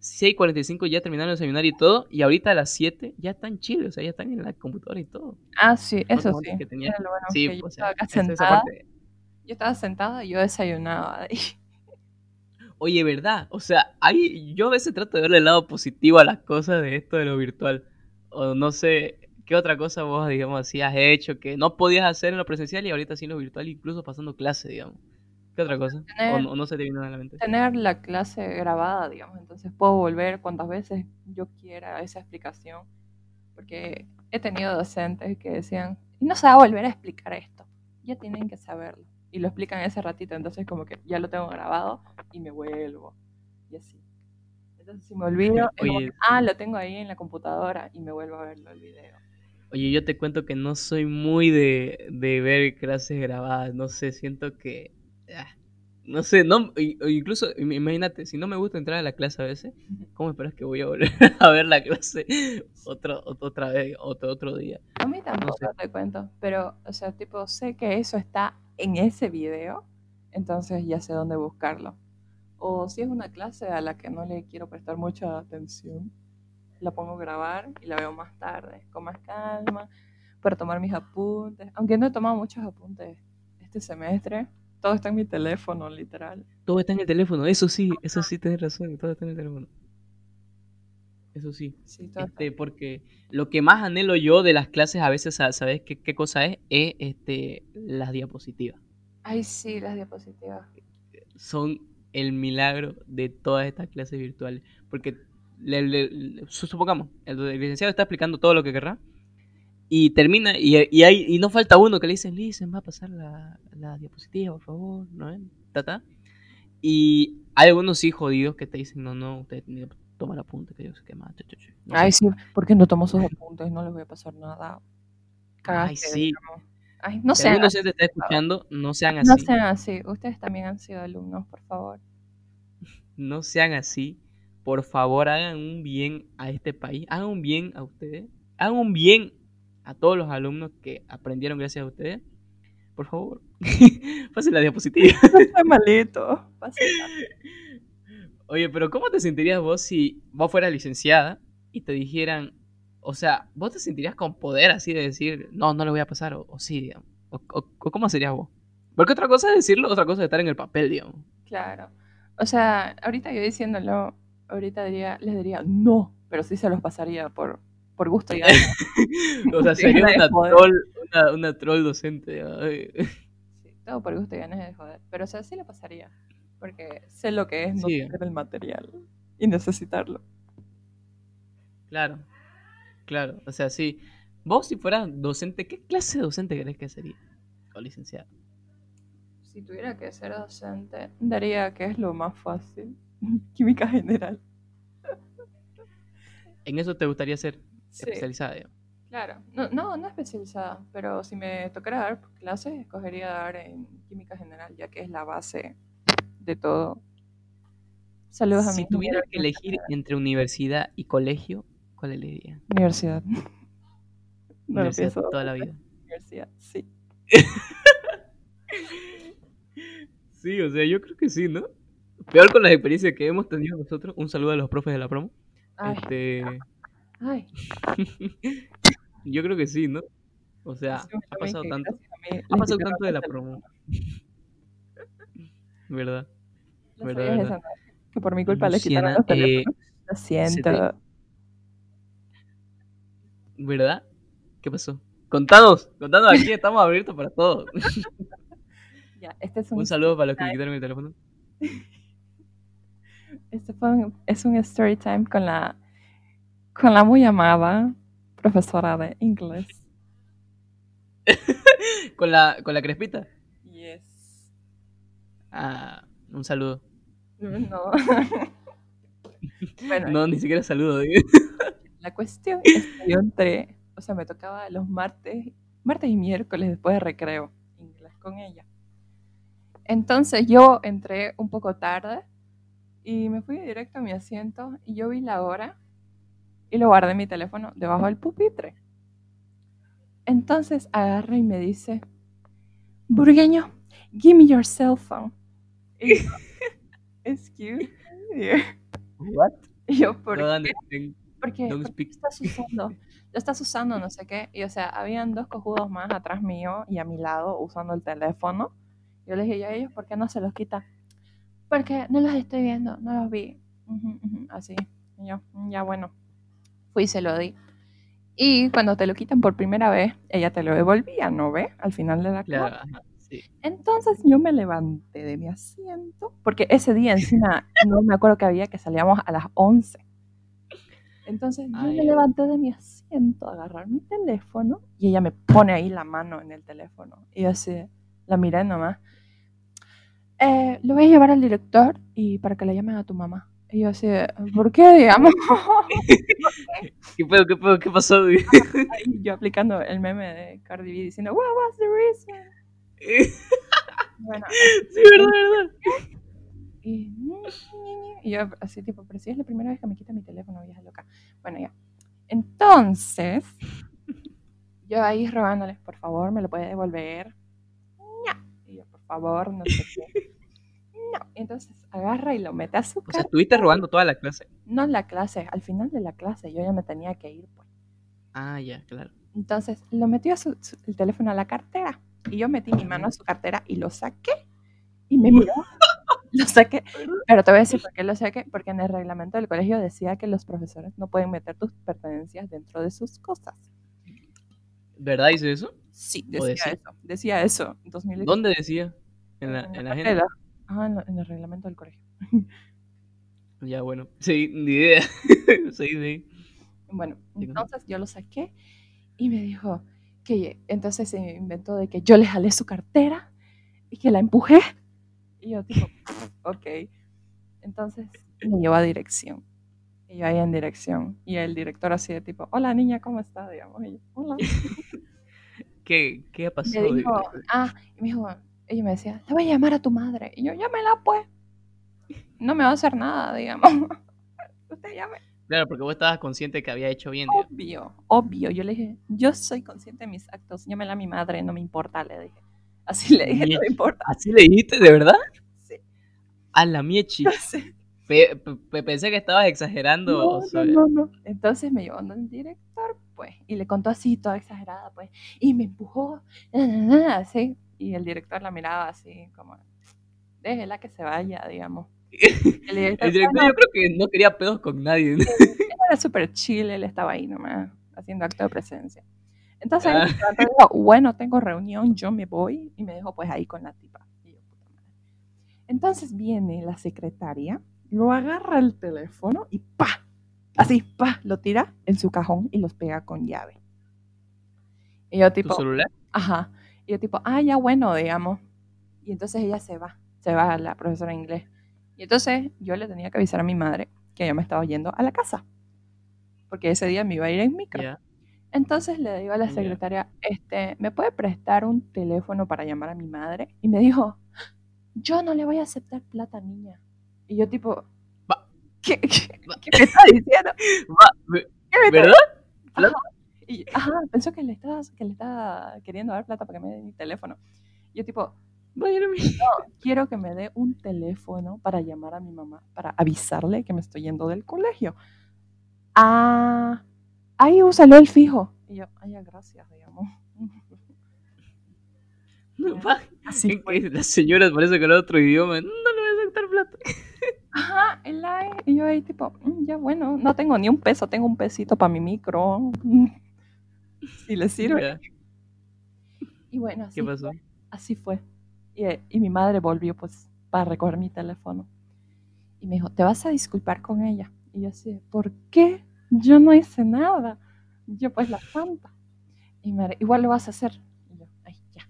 6.45 ya terminaron de desayunar y todo, y ahorita a las 7 ya están chiles, o sea, ya están en la computadora y todo. Ah, sí, eso sí. que tenía- bueno Sí, que yo o estaba sea, acá esa- esa sentada, parte- yo estaba sentada y yo desayunaba ahí. Oye, ¿verdad? O sea, hay, yo a veces trato de verle el lado positivo a las cosas de esto de lo virtual. O no sé, ¿qué otra cosa vos, digamos así, has hecho que no podías hacer en lo presencial y ahorita sí en lo virtual, incluso pasando clase, digamos? ¿Qué otra cosa? O Tener- no, o no se te nada a la mente. tener la clase grabada, digamos, entonces puedo volver cuantas veces yo quiera a esa explicación, porque he tenido docentes que decían, no se va a volver a explicar esto, ya tienen que saberlo, y lo explican ese ratito, entonces como que ya lo tengo grabado y me vuelvo, y así. Entonces si me olvido, Oye, ah, lo tengo ahí en la computadora y me vuelvo a verlo el video. Oye, yo te cuento que no soy muy de, de ver clases grabadas, no sé, siento que... ah, no sé, no, incluso, im- imagínate, si no me gusta entrar a la clase a veces, ¿cómo esperas que voy a volver [LAUGHS] a ver la clase otro, ot- otra vez, otro, otro día? A mí tampoco sé. te cuento, pero, o sea, tipo, sé que eso está en ese video, entonces ya sé dónde buscarlo. O si es una clase a la que no le quiero prestar mucha atención, la pongo a grabar y la veo más tarde, con más calma, para tomar mis apuntes. Aunque no he tomado muchos apuntes este semestre, todo está en mi teléfono, literal. Todo está en el teléfono, eso sí, eso sí, tienes razón, todo está en el teléfono. Eso sí. Este, porque lo que más anhelo yo de las clases a veces, sa- ¿sabes qué, qué cosa es? Es este, las diapositivas. Ay, sí, las diapositivas. Son el milagro de todas estas clases virtuales. Porque, le- le- le- su- supongamos, el licenciado está explicando todo lo que querrá. Y termina, y, y, hay, y no falta uno que le dice, Licen, va a pasar la, la diapositiva, por favor, ¿no? Ta, ta. Y hay algunos sí jodidos que te dicen, no, no, usted tiene que tomar apunte, que yo sé qué más. chu, chu, chu". No Ay, sé. sí, ¿por qué no tomo sus apuntes? No les voy a pasar nada. Ay, sí. digamos. Ay, no Si sean así. docente está escuchando, no sean No así. sean así. Ustedes también han sido alumnos, por favor. [LAUGHS] No sean así. Por favor, hagan un bien a este país. Hagan un bien a ustedes. Hagan un bien a todos los alumnos que aprendieron gracias a ustedes. Por favor, [LAUGHS] pasen la diapositiva. [LAUGHS] Estoy malito. [LAUGHS] Oye, pero ¿cómo te sentirías vos si vos fueras licenciada y te dijeran, o sea, vos te sentirías con poder así de decir, no, no lo voy a pasar, o, o sí, digamos? O cómo serías vos? Porque otra cosa es decirlo, otra cosa es estar en el papel, digamos. Claro. O sea, ahorita yo diciéndolo, ahorita diría, les diría no, pero sí se los pasaría por, por gusto [LAUGHS] y ganas. O sea, [LAUGHS] sería una troll, una, una troll docente. Sí, todo por gusto y ganas de joder. Pero o sea, sí lo pasaría. Porque sé lo que es no Sí. tener el material y necesitarlo. Claro, claro. O sea, sí. Vos si fueras docente, ¿qué clase de docente crees que sería? O licenciado. Si tuviera que ser docente, daría que es lo más fácil. [LAUGHS] Química general. ¿En eso te gustaría ser Sí, especializada? digamos? claro. No, no, no especializada, pero si me tocara dar clases, escogería dar en química general, ya que es la base de todo. Saludos a Si mi tuvieras que elegir entre universidad y colegio, ¿cuál elegirías? Universidad. [LAUGHS] No universidad pienso. toda la vida. Universidad, sí. [LAUGHS] Sí, o sea, yo creo que sí, ¿no? Peor con las experiencias que hemos tenido nosotros. Un saludo a los profes de la promo. Ay, Este, ay. [LAUGHS] yo creo que sí, ¿no? O sea, ha pasado tanto. mí Ha les pasado quitaron tanto de la promo. [LAUGHS] ¿Verdad? ¿No Verdad? Que por mi culpa le quitaron Luciana, los eh, teléfonos. Lo siento. te- ¿Verdad? ¿Qué pasó? Contanos, contanos aquí, estamos abiertos para todo. [LAUGHS] Ya, este es un, Un saludo para los que me quitaron mi teléfono. este fue un- es un story time con la con la muy amada profesora de inglés. [LAUGHS] Con la, con la crespita. Yes. Ah, un saludo. [LAUGHS] No. [LAUGHS] bueno, No, ni siquiera saludo. la cuestión es que yo entré, o sea, me tocaba los martes, martes y miércoles después de recreo, inglés con ella. Entonces yo entré un poco tarde y me fui directo a mi asiento y yo vi la hora y lo guardé en mi teléfono debajo del pupitre. Entonces agarra y me dice, Burgueño, give me your cell phone. Y yo, [LAUGHS] excuse me. What? Y yo, ¿por No qué? Porque, ¿por qué estás usando? Lo estás usando, no sé qué. Y o sea, habían dos cojudos más atrás mío y a mi lado usando el teléfono. Yo les dije, ¿y a ellos por qué no se los quita? Porque no los estoy viendo, no los vi. Ujú, ujú, Así. Y yo, "Mm, ya bueno. Fui y se lo di. Y cuando te lo quitan por primera vez, ella te lo devolvía, ¿no ve? Al final de la clase. Claro, sí. Entonces yo me levanté de mi asiento, porque ese día encima no me acuerdo que había que salíamos a las 11. Entonces yo Ay, me levanté de mi asiento a agarrar mi teléfono y ella me pone ahí la mano en el teléfono. Y yo así, la miré nomás. Eh, lo voy a llevar al director y para que le llamen a tu mamá. Y yo así, ¿por qué, digamos? [LAUGHS] ¿Qué pedo, qué pedo, qué pasó? [LAUGHS] Yo aplicando el meme de Cardi B diciendo, what was the reason? [LAUGHS] Bueno, sí, verdad, verdad. Y, y yo así tipo, pero si es la primera vez que me quita mi teléfono, vieja loca. Bueno, ya. Entonces, yo ahí rogándoles, por favor, me lo puede devolver. Y yo, por favor, no sé qué. No. Entonces agarra y lo mete a su O sea, estuviste robando toda la clase. No en la clase, al final de la clase, yo ya me tenía que ir. Pues. Ah, ya, claro. Entonces, lo metió a su, su- el teléfono a la cartera. Y yo metí mi mano a su cartera y lo saqué. Y me miró. [LAUGHS] Lo saqué. Pero te voy a decir por qué lo saqué. Porque en el reglamento del colegio decía que los profesores no pueden meter tus pertenencias dentro de sus cosas. ¿Verdad hizo eso? Sí, ¿O decía decía? eso. Decía eso. en 2018. ¿Dónde decía? En la, en la parte agenda. Ajá, en, en el reglamento del colegio. Ya, bueno. Sí, ni idea. [LAUGHS] sí, sí. Bueno, entonces yo lo saqué y me dijo que entonces se inventó de que yo le jalé su cartera y que la empujé. Y yo tipo, [LAUGHS] ok. Entonces me llevó a dirección. Y yo ahí en dirección. Y el director así de tipo, hola niña, ¿cómo está? Digamos, y yo, hola. [LAUGHS] ¿Qué, qué pasó? Me dijo, ah, y me dijo, ella me decía, te voy a llamar a tu madre. Y yo, llámela pues. No me va a hacer nada, digamos. [LAUGHS] Usted llame. Claro, porque vos estabas consciente que había hecho bien. digamos. Obvio, obvio. Yo le dije, yo soy consciente de mis actos. Llámela a mi madre, no me importa, le dije. Así le dije, no me importa. ¿Así le dijiste, de verdad? Sí, A la miechi. [LAUGHS] sí. pensé que estabas exagerando. No, no, no, Entonces me llevó el director, pues, y le contó así, toda exagerada, pues, y me empujó, así, y el director la miraba así, como, déjela que se vaya, digamos. [LAUGHS] El director, yo creo que no quería pedos con nadie. Era súper chill, él estaba ahí nomás, haciendo acto de presencia. Entonces, ah. dijo, bueno, tengo reunión, yo me voy, y me dejó pues ahí con la tipa. Entonces viene la secretaria, lo agarra el teléfono y pa, así, pa, lo tira en su cajón y los pega con llave. Y yo tipo, ¿Tu celular? Ajá. Y yo tipo, ah, ya bueno, digamos. Y entonces ella se va, se va a la profesora de inglés. Y entonces yo le tenía que avisar a mi madre que yo me estaba yendo a la casa. Porque ese día me iba a ir en micro. Entonces le digo a la secretaria, este, ¿me puede prestar un teléfono para llamar a mi madre? Y me dijo, yo no le voy a aceptar plata, niña. Y yo tipo, ¿qué, qué, me está diciendo? [LAUGHS] ¿Verdad? Ajá. Y, ajá, pensó que le, estaba, que le estaba queriendo dar plata para que me dé mi teléfono. Y yo tipo, no, quiero que me dé un teléfono para llamar a mi mamá, para avisarle que me estoy yendo del colegio. Ah, ahí úsalo el fijo. Y yo, ay, gracias, digamos. [LAUGHS] Así Las señoras parece que el otro idioma, no le voy a aceptar plata. Ajá, el AE. Y yo ahí tipo, mm, ya bueno, no tengo ni un peso, tengo un pesito para mi micro. [LAUGHS] Si le sirve. Y bueno, así ¿Qué pasó? Fue, así fue. Y, y, mi madre volvió pues para recoger mi teléfono. Y me dijo, te vas a disculpar con ella. Y yo así, ¿por qué? Yo no hice nada. Yo pues la santa. Y me igual lo vas a hacer. Y yo, ay, ya.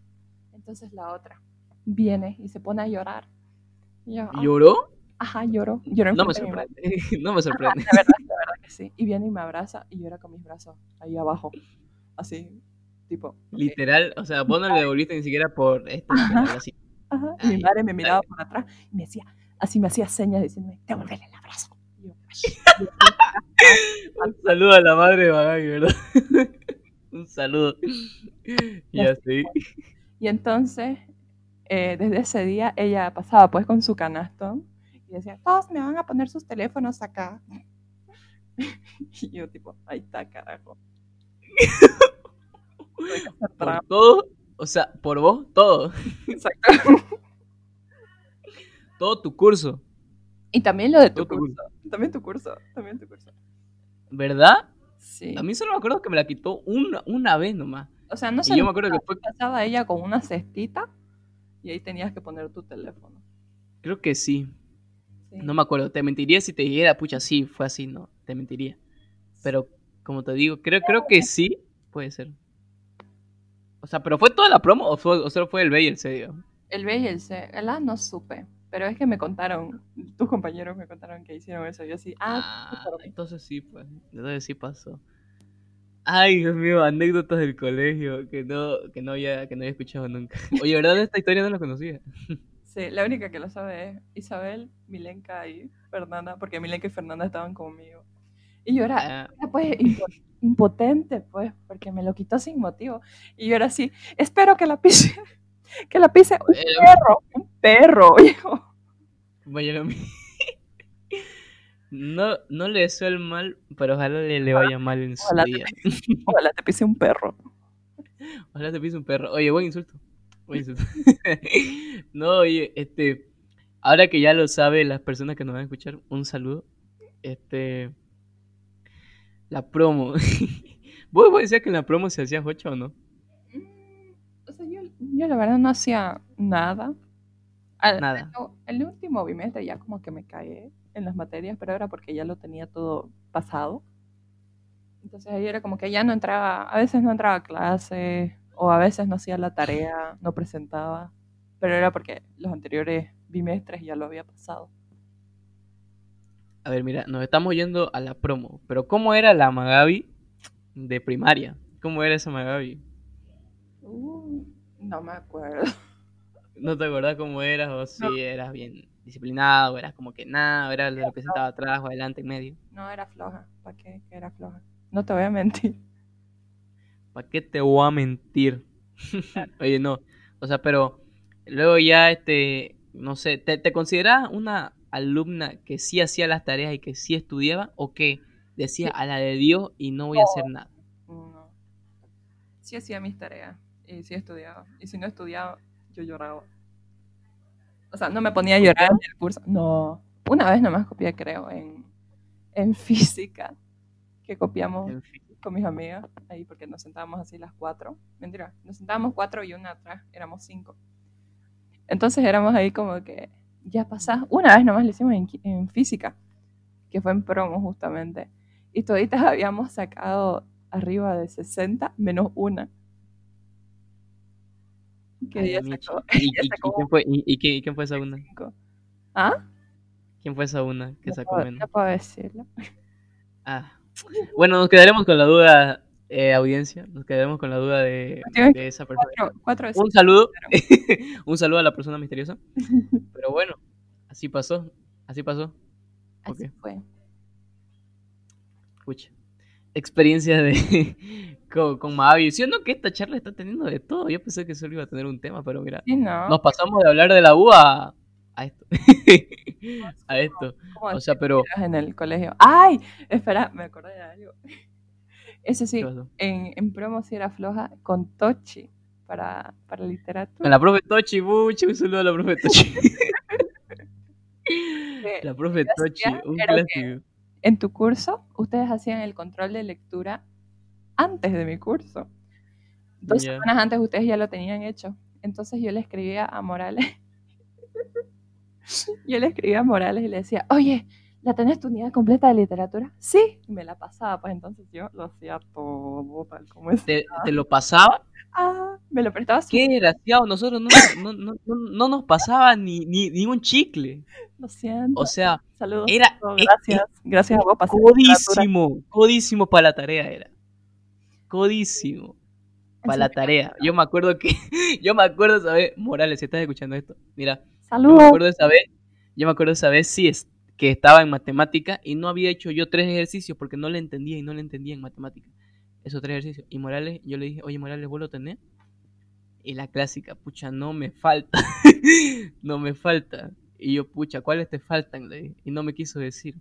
Entonces la otra viene y se pone a llorar. Ah". ¿Lloró? Ajá, lloró. lloró no me sorprende. [LAUGHS] no me sorprende. verdad, de verdad que sí. Y viene y me abraza y llora con mis brazos ahí abajo. Así, tipo. Literal, o sea, vos no le devolviste ni siquiera por esto. Así. [LAUGHS] Ajá. Y mi madre me miraba por atrás y me decía, así me hacía señas diciéndome, devolverle el abrazo. [LAUGHS] Un saludo a la madre de Bagay, ¿verdad? [LAUGHS] Un saludo. Y así. Y entonces, eh, desde ese día, ella pasaba pues con su canasto y decía, todos me van a poner sus teléfonos acá. y yo tipo, ahí está, carajo. ¿Por todo? O sea, por vos, todo. Exacto. [LAUGHS] todo tu curso. Y también lo de tu curso. También tu curso. También tu curso. ¿Verdad? Sí. A mí solo me acuerdo que me la quitó una, una vez nomás. O sea, no sé. yo me acuerdo que fue. Pasaba ella con una cestita y ahí tenías que poner tu teléfono. Creo que sí. No me acuerdo. Te mentiría si te dijera, pucha, sí, fue así, no. Te mentiría. Pero, como te digo, creo, creo que sí, puede ser. O sea, ¿pero fue toda la promo o, solo fue el B y el C, El B y el C. El A no supe. Pero es que me contaron, tus compañeros me contaron que hicieron eso. Yo así, ah, ah entonces sí, pues. Entonces sí pasó. Ay, Dios mío, anécdotas del colegio que no, que no había, que no había escuchado nunca. [LAUGHS] Oye, ¿verdad? Esta historia no la conocía. Sí, la única que lo sabe es Isabel, Milenka y Fernanda, porque Milenka y Fernanda estaban conmigo. Y yo era, ah. pues impotente, pues, porque me lo quitó sin motivo. Y yo era así, espero que la pise, [LAUGHS] que la pise un perro, un perro, [LAUGHS] hijo. Vaya No, no le deseo el mal, pero ojalá le, vaya mal en su día. ojalá te pise un perro. [LAUGHS] Ojalá te pise un perro. Oye, buen insulto. no, oye, este, ahora que ya lo saben las personas que nos van a escuchar, un saludo. Este, la promo. [LAUGHS] ¿Vos, vos decías que en la promo se hacía ocho o no? Mm, o sea, yo, yo la verdad no hacía nada. nada. El, último bimestre ya como que me caí en las materias, pero era porque ya lo tenía todo pasado. Entonces ahí era como que ya no entraba, a veces no entraba a clase, o a veces no hacía la tarea, no presentaba, pero era porque los anteriores bimestres ya lo había pasado. A ver, mira, nos estamos yendo a la promo, pero ¿cómo era la Magabi de primaria? ¿Cómo era esa Magabi? Uh, no me acuerdo. [LAUGHS] ¿No te acuerdas cómo eras o si eras bien disciplinado, o eras como que nada, o era lo que sentaba atrás o adelante, en medio? No, era floja, ¿para qué? Era floja. No te voy a mentir. ¿Para qué te voy a mentir? [LAUGHS] Oye, no. O sea, pero luego ya, este, no sé, ¿te, te consideras una alumna que sí hacía las tareas y que sí estudiaba o que decía a la de Dios y no voy a hacer nada? No. Sí hacía mis tareas y sí estudiaba. Y si no estudiaba, yo lloraba. O sea, no me ponía a llorar en el curso. No. Una vez nomás copié, creo, en, en [LAUGHS] física, que copiamos con mis amigas ahí porque nos sentábamos así las cuatro. Mentira, nos sentábamos cuatro y una atrás, éramos cinco. Entonces éramos ahí como que ya pasás. Una vez nomás lo hicimos en, en física, que fue en promo justamente. Y toditas habíamos sacado arriba de 60 menos una. Que Ay, ella Michi. sacó ¿Y, [LAUGHS] ella quién fue, y, y quién, fue esa una? ¿Ah? ¿Quién fue esa una que No sacó puedo, menos? no puedo decirlo. Ah. Bueno, nos quedaremos con la duda, eh, audiencia. Nos quedaremos con la duda de, esa persona. Cuatro, cuatro Un saludo. [LAUGHS] Un saludo a la persona misteriosa. [LAUGHS] Pero bueno, así pasó. Así pasó. Así fue. Escucha. Experiencia de [LAUGHS] con, con Mavi. ¿Sí o no que esta charla está teniendo de todo? Yo pensé que solo iba a tener un tema, pero mira. Sí, no. Nos pasamos de hablar de la U a, a esto. a esto. ¿Cómo O sea, pero. en el colegio. ¡Ay! Espera, me acordé de algo. Ese sí, en, en promo sí era floja con Tochi para, para literatura. Con la profe Tochi, buche, un saludo a la profe Tochi. [LAUGHS] [LAUGHS] La profe Tochi, un clásico. En tu curso, ustedes hacían el control de lectura antes de mi curso. Dos semanas antes ustedes ya lo tenían hecho. Entonces yo le escribía a Morales. [LAUGHS] yo le escribía a Morales y le decía, oye, ¿la tenés tu unidad completa de literatura? Sí. Me la pasaba, pues entonces yo lo hacía todo tal como es. ¿Te, te lo pasaba? Ah, me lo prestaba Qué desgraciado, nosotros no, no, no, no, no nos pasaba ni, ni, ni un chicle. Lo siento. O sea, Saludos. era eh, gracias. Gracias a vos. codísimo, codísimo para la tarea era. Codísimo para la tarea. Yo me acuerdo que, [LAUGHS] yo me acuerdo esa vez, Morales, si estás escuchando esto, mira, yo me Saludos. acuerdo esa vez, yo me acuerdo esa vez, sí, es, que estaba en matemática y no había hecho yo tres ejercicios porque no le entendía y no le entendía en matemática. Esos tres ejercicios. Y Morales, yo le dije, oye Morales, ¿vos lo tenés? Y la clásica, pucha, no me falta. [LAUGHS] no me falta. Y yo, pucha, ¿cuáles te faltan? Le dije. Y no me quiso decir.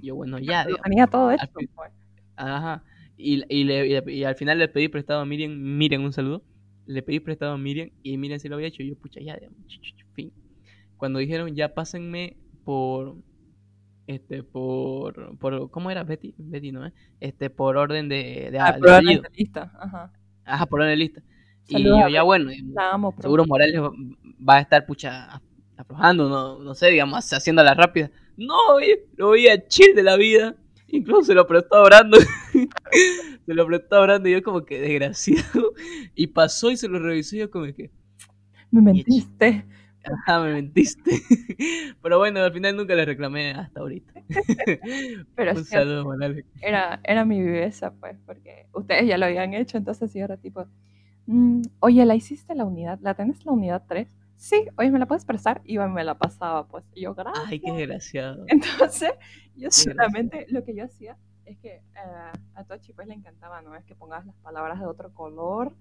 Y yo, bueno, ya, [LAUGHS] Lo digamos. tenía todo fin. pues. Ajá. Y, y, le- y al final le pedí prestado a Miriam. Miriam, un saludo. Le pedí prestado a Miriam y Miriam sí lo había hecho. Y yo, pucha, ya, fin. Cuando dijeron, ya pásenme por. Este, por. por ¿Cómo era Betty? Betty, ¿no? eh? Este, por orden de, de, Ah, de probablemente apellido. lista. Ajá. Ajá, por orden de lista. Y Saludos yo, a ya bueno, La amo. seguro Morales va- a estar, pucha, aflojando, no, no sé, digamos, haciéndola rápida. No, lo veía chill de la vida. Incluso se lo prestó a Brando. [LAUGHS] se lo prestó a Brando y yo como que desgraciado. Y pasó y se lo revisó y yo como que, Me mentiste. Ajá, me mentiste. [LAUGHS] Pero bueno, al final nunca le reclamé hasta ahorita. [LAUGHS] Pero Un sí, saludo, Morales. era, era mi viveza, pues, porque ustedes ya lo habían hecho, entonces sí era tipo, "Mm, oye, ¿la hiciste la unidad? ¿La tenés la unidad 3? Sí, oye, ¿me la puedes prestar? Y me la pasaba, pues, y yo, gracias. Ay, qué desgraciado. [LAUGHS] Entonces, yo Qué solamente lo que yo hacía es que eh, a Tochi pues le encantaba, ¿no? Es que pongas las palabras de otro color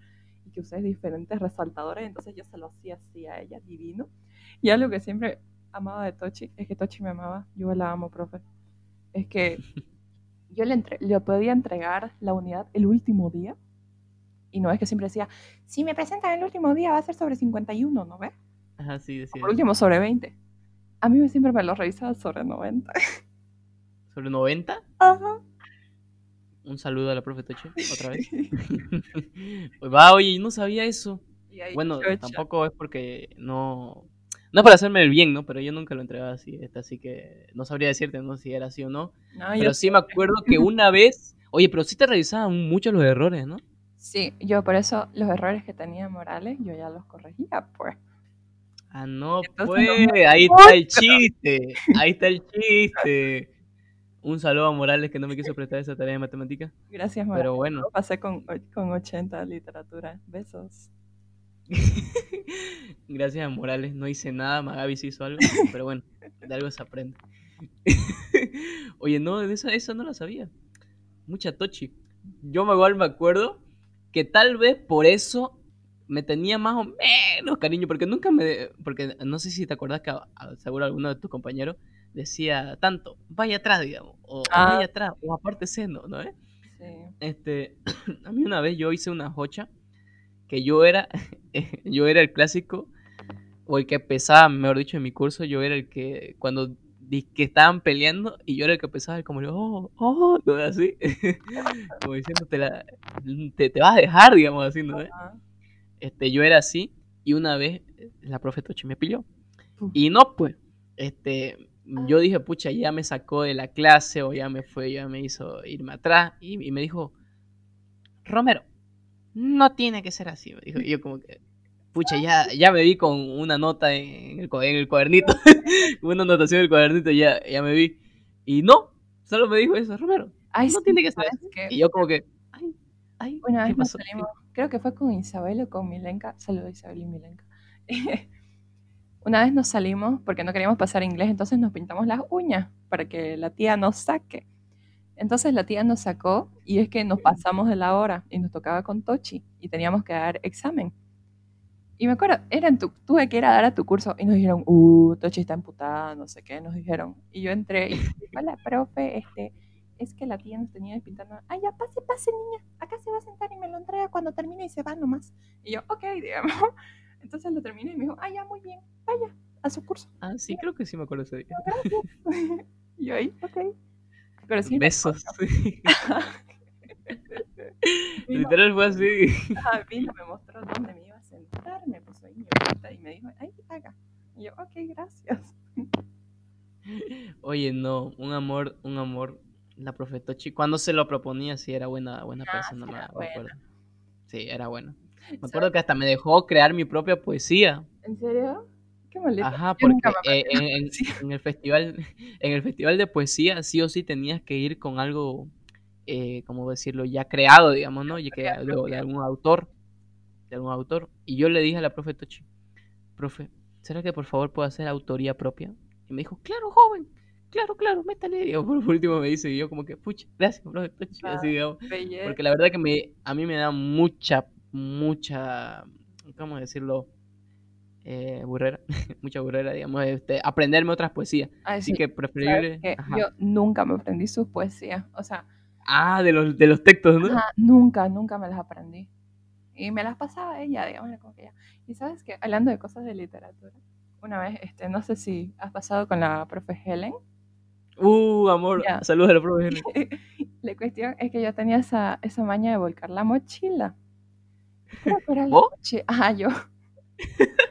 y que uses diferentes resaltadores, entonces yo se lo hacía así a ella, divino. Y algo que siempre amaba de Tochi es que Tochi me amaba, yo la amo, profe. Es que [LAUGHS] yo le, entre- le podía entregar la unidad el último día y no es que siempre decía, si me presentan el último día va a ser sobre 51, ¿no ves? Ajá, sí, decía. Por último sobre 20. A mí siempre me lo revisaba sobre 90. ¿Sobre 90? Ajá. Un saludo a la profe Toche, otra vez. [LAUGHS] [LAUGHS] Pues va, oye, yo no sabía eso. Bueno, chocha. tampoco es porque no. No es para hacerme el bien, ¿no? Pero yo nunca lo entregaba así, esta, así que no sabría decirte, ¿no? Si era así o no. No, Pero sí me acuerdo que una [LAUGHS] vez. Oye, pero sí te revisaban mucho los errores, ¿no? sí, yo por eso los errores que tenía Morales, yo ya los corregía, pues. Ah, no, Entonces pues. no Ahí está el chiste. Ahí está el chiste. Un saludo a Morales que no me quiso prestar esa tarea de matemática. Gracias, Morales. Pero bueno. Lo pasé con, con 80 literatura. Besos. [LAUGHS] Gracias a Morales, no hice nada, Magabi sí hizo algo, [LAUGHS] pero bueno, de algo se aprende. [LAUGHS] Oye, no, esa, esa no la sabía. Mucha tochi. Yo me igual me acuerdo que tal vez por eso me tenía más o menos cariño, porque nunca me, porque no sé si te acordás que a- a- seguro alguno de tus compañeros decía tanto, vaya atrás, digamos, o Ah. vaya atrás, o aparte seno, ¿no? es? Sí. Este, [CLEARS THROAT] a mí una vez yo hice una jocha que yo era, [LAUGHS] yo era el clásico, o el que pesaba, mejor dicho, en mi curso, yo era el que cuando que estaban peleando y yo era el que pesaba como, oh, oh, no, así, [LAUGHS] como diciendo, te, la, te, te vas a dejar, digamos, así, ¿no? es? Ajá. Este, yo era así y una vez eh, la profe Tochi me pilló. Y no, pues, este, yo dije, pucha, ya me sacó de la clase o ya me fue, ya me hizo irme atrás y, y me dijo, Romero, no tiene que ser así, me dijo. Y yo como que, pucha, ya, ya me vi con una nota en el, en el cuadernito, [LAUGHS] una anotación en el cuadernito, ya, ya me vi. Y no, solo me dijo eso, Romero, Ay, no sí, tiene que ser ¿sabes así. qué? Y yo como que, ay, ay, Una ¿qué pasó? salimos, creo que fue con Isabel o con Milenka. Saludos Isabel y Milenka. [LAUGHS] Una vez nos salimos porque no queríamos pasar inglés, entonces nos pintamos las uñas para que la tía nos saque. Entonces la tía nos sacó y es que nos pasamos de la hora y nos tocaba con Tochi y teníamos que dar examen. Y me acuerdo, era en tu, tuve que ir a dar a tu curso y nos dijeron, uh, Tochi está emputada, no sé qué, nos dijeron. Y yo entré y dije, hola, profe, este, es que la tía nos tenía pintando. Ay, ya, pase, pase, niña. Acá se va a sentar y me lo entrega cuando termine y se va nomás. Y yo, ok, digamos. Entonces lo terminé y me dijo, ay, ya, muy bien, vaya, a su curso. Ah, sí, creo que sí me acuerdo ese día. Gracias. [LAUGHS] y yo ahí, ok. Pero sí, Besos. [LAUGHS] Literal fue así. ajá, vino, me mostró dónde me iba a sentar, me puso ahí mi y me dijo, ay, haga. Y yo, ok, gracias. Oye, no, un amor, un amor. La profe Tochi, cuando se lo proponía, sí era buena, buena Ah, persona, sí me acuerdo. Sí, era buena. Me acuerdo que hasta me dejó crear mi propia poesía. ¿En serio? Qué maldito. Ajá, porque eh, en, en- [LAUGHS] poesía. en el festival, en el festival de poesía, sí o sí tenías que ir con algo, eh, ¿cómo decirlo? Ya creado, digamos, ¿no? Ya que, de, algún autor, de algún autor. Y yo le dije a la profe Tochi, profe, ¿será que por favor puedo hacer autoría propia? Y me dijo, claro, joven, claro, claro, métale. Y [LAUGHS] por último me dice, y yo como que, pucha, gracias, profe Tochi, Ah, así, digamos. Porque la verdad que me, a mí me da mucha, mucha, ¿cómo decirlo? Eh, burrera, [LAUGHS] mucha burrera, digamos, este, aprenderme otras poesías. Ay, Así sí, que ¿sabes preferible. Yo nunca me aprendí sus poesías. O sea, Ah, de los, de los textos, ¿no? ajá, nunca, nunca me las aprendí. Y me las pasaba ella, digamos, como que ya. Y sabes que, hablando de cosas de literatura, una vez, este, no sé si has pasado con la profe Helen. Uh, amor, saludos a la profe. [LAUGHS] Helen. la cuestión es que yo tenía esa, esa maña de volcar la mochila. Creo que era la mochila. Ajá, yo.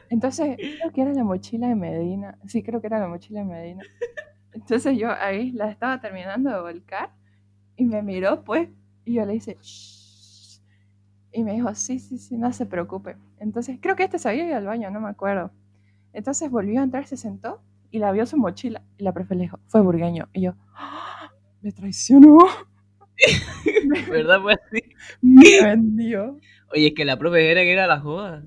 Entonces, creo que era la mochila de Medina. Sí, creo que era la mochila de Medina. Entonces yo ahí la estaba terminando de volcar y me miró, pues, y yo le hice, "Shh". Y me dijo, sí, sí, sí, no se preocupe. Entonces, creo que este se había ido al baño, no me acuerdo. Entonces volvió a entrar, se sentó y la vio su mochila. Y la profe le dijo, fue burgueño. Y yo, "Ah, me traicionó. [LAUGHS] ¿Verdad? Fue así. [LAUGHS] Me vendió. Oye, es que la profe Helen era la joda.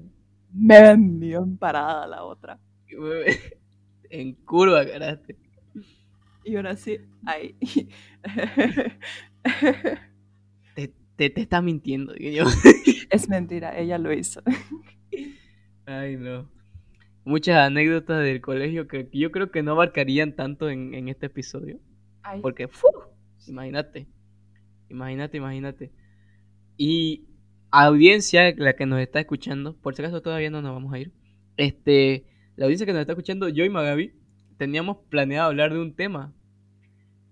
Me vendió en parada la otra. [LAUGHS] En curva, caraste. Y ahora sí, ahí. [LAUGHS] Te, te, te está mintiendo, digo yo. [LAUGHS] es mentira, ella lo hizo. Ay, no. Muchas anécdotas del colegio que yo creo que no abarcarían tanto en, en este episodio. Ay, Porque, imagínate, imagínate, imagínate. Y audiencia, la que nos está escuchando, por si acaso todavía no nos vamos a ir. Este, la audiencia que nos está escuchando, yo y Magabi, teníamos planeado hablar de un tema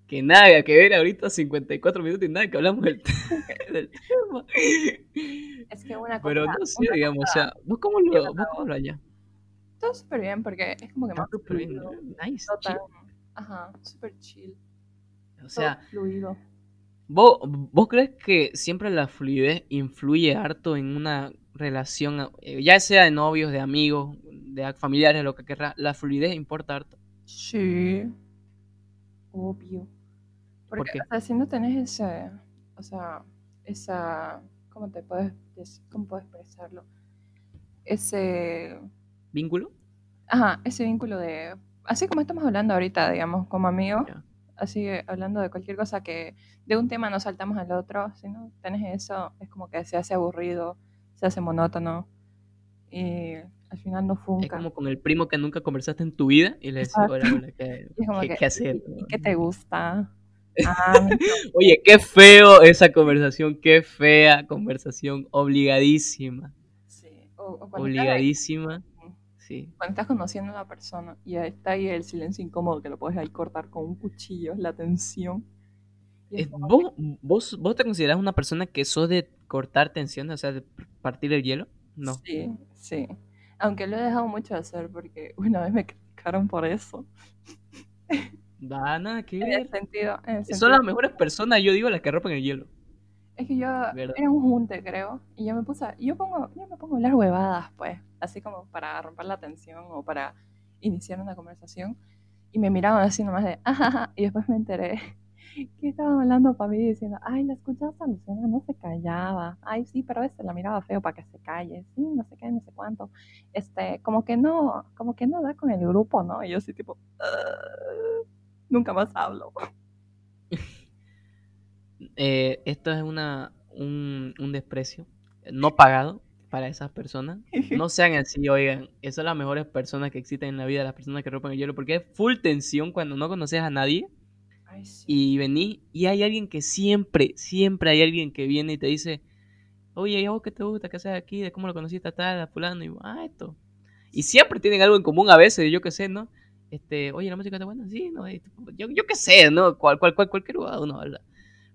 que nada que ver ahorita, 54 minutos y nada que hablamos del, [LAUGHS] del tema. es que una cosa. Pero no sé, digamos, o sea, ¿vos cómo lo, vos cómo lo hallás? todo súper bien porque es como que más súper bien. Nice, chill. Ajá, súper chill. O sea, todo fluido. ¿Vos, ¿Vos crees que siempre la fluidez influye harto en una relación, eh, ya sea de novios, de amigos, de familiares, lo que querrá? ¿La fluidez importa harto? Sí. Obvio. Porque, ¿Por qué? o sea, si no tenés ese, o sea, esa, ¿cómo te puedes, dec- cómo puedo expresarlo? Ese, ¿Vínculo? ajá, ese vínculo de, así como estamos hablando ahorita, digamos, como amigos. Así eh, hablando de cualquier cosa que de un tema nos saltamos al otro, si no tenés eso, es como que se hace aburrido, se hace monótono. y al final no funca. Es como con el primo que nunca conversaste en tu vida y le decís, hola, hola, ¿qué, [LAUGHS] qué- que, qué hacer? ¿Y qué te gusta? [LAUGHS] Ah, Oye, qué feo esa conversación, qué fea conversación, obligadísima, Sí. O, o cuando, obligadísima. Sí. cuando estás conociendo a una persona y ahí está ahí el silencio incómodo que lo puedes ahí cortar con un cuchillo, la tensión. Es Eh, ¿Vos, vos, ¿Vos te considerás una persona que sos de cortar tensiones, o sea, de partir el hielo? No. Sí, sí. Aunque lo he dejado mucho de hacer porque una vez me criticaron por eso. Da nada que [LAUGHS] En el ver. sentido, en el Son las mejores personas, yo digo, las que rompen el hielo. Es que yo ¿Verdad? era un junte, creo, y yo me puse, yo pongo, yo me pongo a hablar huevadas, pues, así como para romper la tensión o para iniciar una conversación, y me miraban así nomás de, ajaja, y después me enteré [LAUGHS] que estaban hablando para mí diciendo, ay, la escuchaste a Luciana, no se callaba, ay, sí, pero a veces la miraba feo para que se calle, sí, no sé qué, no sé cuánto, este, como que no, como que no da con el grupo, ¿no? Y yo así tipo, "Ah, nunca más hablo. Eh, esto es una, un, un desprecio no pagado para esas personas. [LAUGHS] No sean así, oigan. Esas son las mejores personas que existen en la vida, las personas que rompen el hielo, porque es full tensión cuando no conoces a nadie Ay, sí. y venís y hay alguien que siempre, siempre hay alguien que viene y te dice, oye, ¿y a vos qué te gusta? ¿Qué haces aquí? ¿De cómo lo conociste a tal, a fulano? Y ah, esto. Y siempre tienen algo en común a veces, yo qué sé, ¿no? Este, oye, la música está buena, sí, ¿no? Yo, yo qué sé, ¿no? Cual, cual, cual, cualquier lugar uno habla.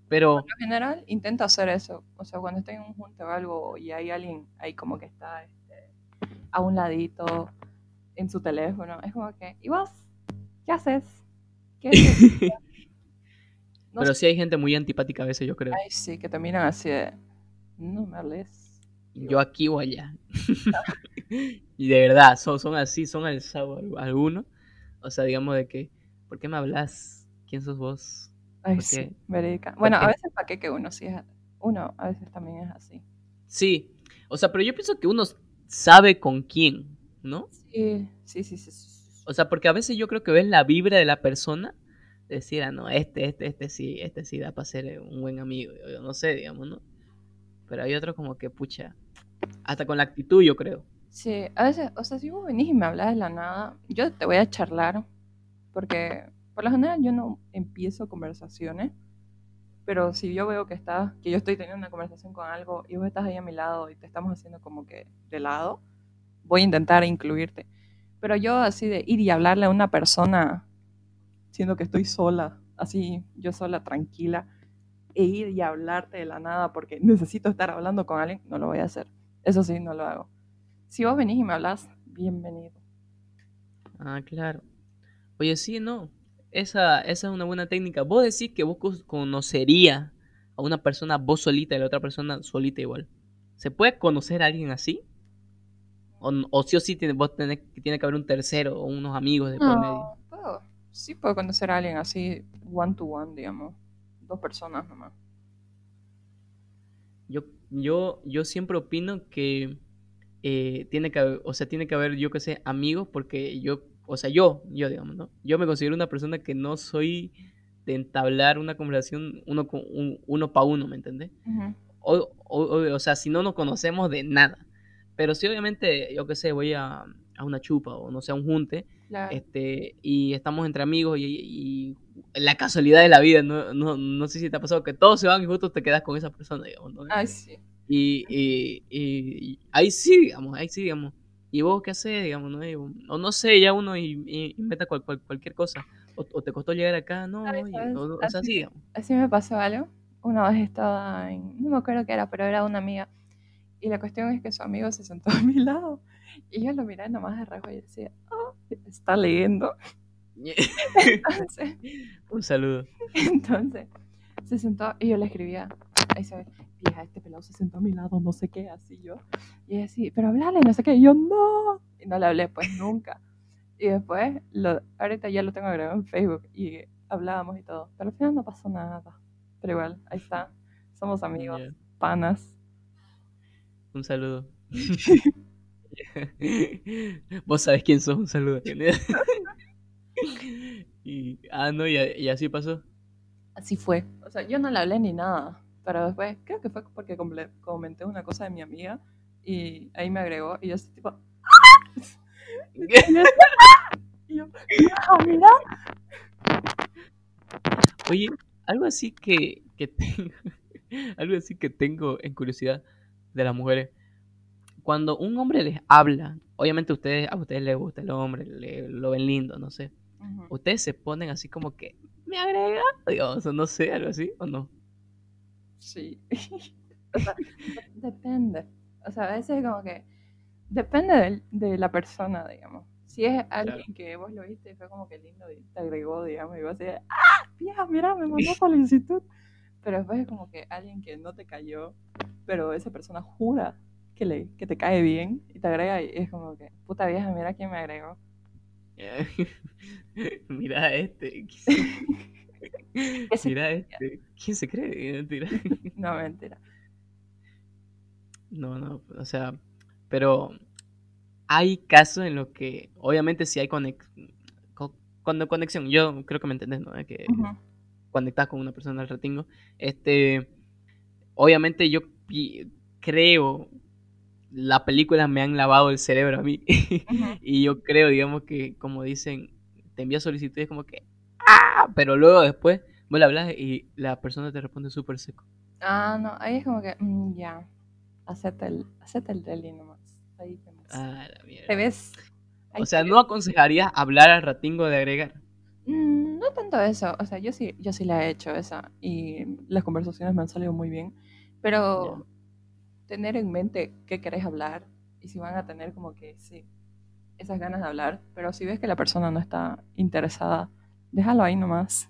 Pero, lo general intento hacer eso. O sea, cuando estoy en un junte o algo y hay alguien ahí como que está este, a un ladito en su teléfono, es como que, ¿y vos? ¿Qué haces? ¿Qué haces? [LAUGHS] No pero sé. sí hay gente muy antipática a veces, yo creo. Ay, sí, que te miran así de, no me hables. Yo aquí o allá. [LAUGHS] y de verdad, son, son así, son alzados al- algunos. O sea, digamos de que, ¿por qué me hablas? ¿Quién sos vos? Ay, ¿Por sí, qué? verídica. Bueno, a veces para qué que uno sí es, uno a veces también es así. Sí, o sea, pero yo pienso que uno sabe con quién, ¿no? Sí, sí, sí, sí. sí, sí. O sea, porque a veces yo creo que ves la vibra de la persona, decir, ah, no, este, este, este sí, este sí da para ser un buen amigo, yo no sé, digamos, ¿no? Pero hay otros como que, pucha, hasta con la actitud, yo creo. Sí, a veces, o sea, si vos venís y me hablas de la nada, yo te voy a charlar, porque por lo general yo no empiezo conversaciones, pero si yo veo que estás, que yo estoy teniendo una conversación con algo y vos estás ahí a mi lado y te estamos haciendo como que de lado, voy a intentar incluirte. Pero yo así de ir y hablarle a una persona, siendo que estoy sola, así yo sola, tranquila, e ir y hablarte de la nada porque necesito estar hablando con alguien, no lo voy a hacer. Eso sí, no lo hago. Si vos venís y me hablas, bienvenido. Ah, claro. Oye, sí, no. Esa, esa es una buena técnica. Vos decís que vos conocerías a una persona vos solita y la otra persona solita igual. ¿Se puede conocer a alguien así? O, o sí o sí tiene, vos tenés, que tiene que haber un tercero o unos amigos de por medio. Puedo- sí puedo conocer a alguien así, one to one, digamos. Dos personas nomás. Yo, yo, yo siempre opino que eh, tiene que haber, o sea, tiene que haber, yo que sé, amigos, porque yo, o sea, yo, yo digamos, ¿no? Yo me considero una persona que no soy de entablar una conversación uno con un, uno para uno, ¿me entendés? Ujú. O, o, o- o sea, si no nos conocemos de nada. Pero sí, obviamente, yo qué sé, voy a, a una chupa o no sé, a un junte, Claro. este, y estamos entre amigos y, y la casualidad de la vida, no, no, no sé si te ha pasado que todos se van y justo te quedas con esa persona, digamos, ¿no? Ay, sí. Y, y, y- y ahí sí, digamos, ahí sí, digamos. ¿Y vos qué haces, digamos, no? O no sé, ya uno inventa cual- cual- cualquier cosa. O, o te costó llegar acá, no, ¿Sabes? y- o, o sea, Así- sí, digamos. Así me pasó algo. Una vez estaba en, no me acuerdo qué era, pero era una amiga. Y la cuestión es que su amigo se sentó a [LAUGHS] mi lado. Y yo lo miré nomás de reojo y decía, oh, está leyendo. [LAUGHS] Entonces, [LAUGHS] Un saludo. entonces, se sentó y yo le escribía, ve, vieja, este pelado se sentó a mi lado, no sé qué, así yo. Y ella así, pero hablale, no sé qué. Y yo, no. Y no le hablé, pues nunca. Y después, lo, ahorita ya lo tengo agregado en Facebook y hablábamos y todo. Pero al final no pasó nada. Pero igual, ahí está. Somos amigos, Ya, panas. Un saludo. [LAUGHS] Vos sabés quién sos, un saludo. [LAUGHS] y, ah, no, y, y así pasó. Así fue. O sea, yo no le hablé ni nada. Pero después, creo que fue porque comenté una cosa de mi amiga Y ahí me agregó y yo así tipo, [LAUGHS] y yo, "Ah, mira. Oye, algo así que, que tengo, [LAUGHS] algo así que tengo en curiosidad de las mujeres. Cuando un hombre les habla, obviamente ustedes, a ustedes les gusta el hombre, le- lo ven lindo, no sé. Ustedes se ponen así como que, me agrega, digamos, o no sé, algo así, o no. Sí. [LAUGHS] o sea, de- [LAUGHS] depende. O sea, a veces como que depende del- de, la persona, digamos. Si es alguien que vos lo viste y fue como que lindo y te agregó, digamos, y vos así, de, ¡ah! Vieja, mira, me mandó [LAUGHS] solicitud. Pero después es como que alguien que no te cayó, pero esa persona jura que, le, que te cae bien y te agrega y es como que, puta vieja, mira quién me agregó. Mira este. [LAUGHS] Mira este. ¿Quién se cree? [LAUGHS] Mentira. No, mentira. No, no, o sea, pero hay casos en los que, obviamente, si hay conex co- cuando conexión, yo creo que me entendés, ¿no? Que Ujú. conectas con una persona al ratingo, este, obviamente yo creo, la película me han lavado el cerebro a mí, [LAUGHS] y yo creo, digamos que, como dicen, te envía solicitudes como que, Pero luego después, vos le hablas y la persona te responde súper seco. Ah, no, ahí es como que, mm, ya, acepta el, acepta el deli nomás. Ahí vemos. Ah, la mierda. ¿Te ves? Ahí O sea, ¿no aconsejarías hablar al ratingo de agregar? Mm, No tanto eso, o sea, yo sí, yo sí la he hecho esa y las conversaciones me han salido muy bien, pero tener en mente qué querés hablar y si van a tener como que sí, esas ganas de hablar, pero si ves que la persona no está interesada, déjalo ahí nomás.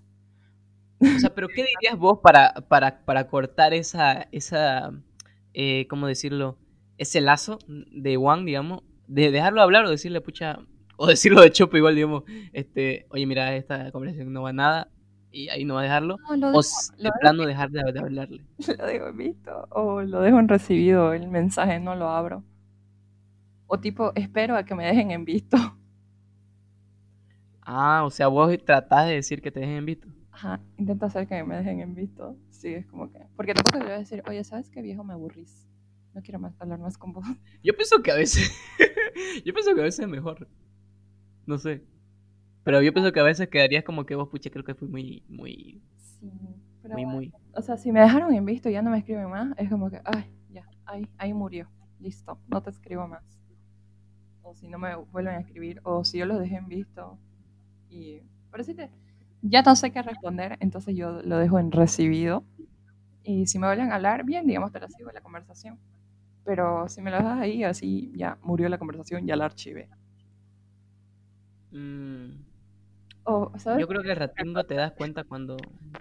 O sea, pero ¿qué dirías vos para, para, para cortar esa, esa eh, ¿cómo decirlo? Ese lazo de Juan, digamos, de dejarlo hablar o decirle, pucha, o decirlo de chopo igual, digamos, este, oye, mira, esta conversación no va a nada y ahí no va a dejarlo. No, lo O dejo, s- lo de dejo- plano dejar de, de hablarle. [LAUGHS] lo dejo en visto o lo dejo en recibido, el mensaje no lo abro. O tipo, espero a que me dejen en visto. Ah, o sea, vos tratás de decir que te dejen en visto. Ajá, intento hacer que me dejen en visto. Sí, es como que. Porque tampoco a decir, oye, ¿sabes qué viejo me aburrís? No quiero más hablar más con vos. [LAUGHS] Yo pienso que a veces, [LAUGHS] yo pienso que a veces es mejor. No sé. Pero yo pienso que a veces quedarías como que vos, pucha, creo que fui muy, muy, Sí, pero. muy, muy. O sea, si me dejaron en visto y ya no me escriben más, es como que, ay, ya, ahí, ahí murió. Listo, no te escribo más. O si no me vuelven a escribir, o si yo los dejé en visto y. Pero si te. Ya no sé qué responder, entonces yo lo dejo en recibido. Y si me vuelven a hablar, bien, digamos, te sigo la conversación. Pero si me lo dejas ahí, así ya murió la conversación, ya la archivé. Mm, O, ¿sabes? yo creo que el ratingo te das cuenta cuando...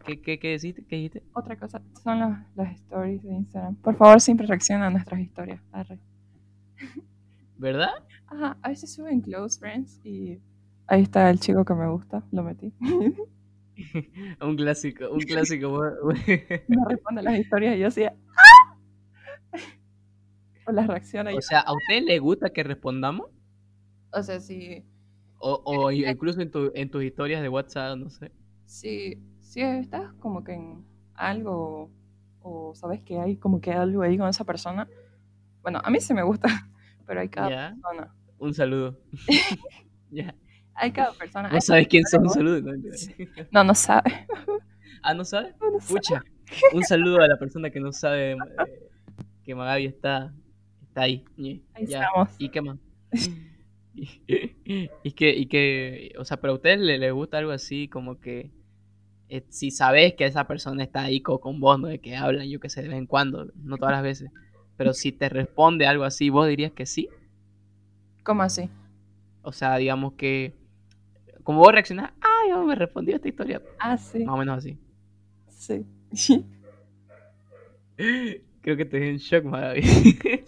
¿Qué, qué, qué dijiste? ¿Qué dijiste? Otra cosa, son los- las stories de Instagram. Por favor, siempre reacciona a nuestras historias. Arre. ¿Verdad? Ajá, a veces suben close friends y ahí está el chico que me gusta, lo metí. [LAUGHS] un clásico, un clásico. [LAUGHS] me responde las historias y yo así, ¡ah! O las reacciona y o sea, ¿a usted le gusta que respondamos? o sea, si, O, o incluso en, tu, en tus historias de WhatsApp, no sé. si, si estás como que en algo o sabes que hay como que algo ahí con esa persona, bueno, a mí sí me gusta, [LAUGHS] pero hay cada Ya, persona. un saludo. ya. Hay cada persona. ¿No sabes quién son? Un saludo. ¿no? No, no sabe. Ah, ¿no? No, no sabe. Pucha, un saludo a la persona que no sabe eh, que Magabi está, está ahí. Ahí ya. estamos. ¿Y qué más? [LAUGHS] y, que, y que, o sea, pero a ustedes le, le gusta algo así como que eh, si sabes que esa persona está ahí co- con, vos, ¿no? De que hablan, yo que sé, de vez en cuando, no todas las veces. Pero si te responde algo así, vos dirías que sí. ¿Cómo así? O sea, digamos que, como vos reaccionás, ay, oh, me respondió esta historia. Ah, sí. Más o menos así. Sí. [LAUGHS] Creo que te dejé en shock, Magabi. [LAUGHS]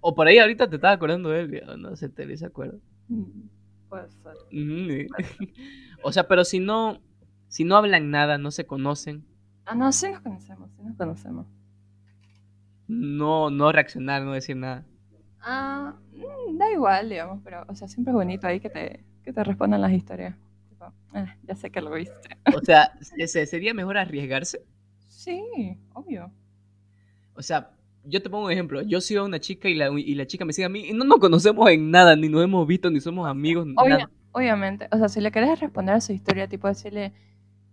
o por ahí ahorita te estaba acordando de él, no sé, te se acuerdo. Mm, Puede ser. Ujú. [LAUGHS] o sea, pero si no, si no hablan nada, no se conocen, Ah, no, sí nos conocemos, sí nos conocemos. no, no reaccionar, no decir nada. Ah, mm, da igual, digamos, pero, o sea, siempre es bonito ahí que te, que te respondan las historias. Tipo, "Ah, ya sé que lo viste. [LAUGHS] O sea, se- se- sería mejor arriesgarse. Sí, obvio. O sea, yo te pongo un ejemplo. Yo sigo a una chica y la, y la chica me sigue a mí y no nos conocemos en nada, ni nos hemos visto, ni somos amigos, Obvia- nada. obviamente, o sea, si le querés responder a su historia, tipo decirle,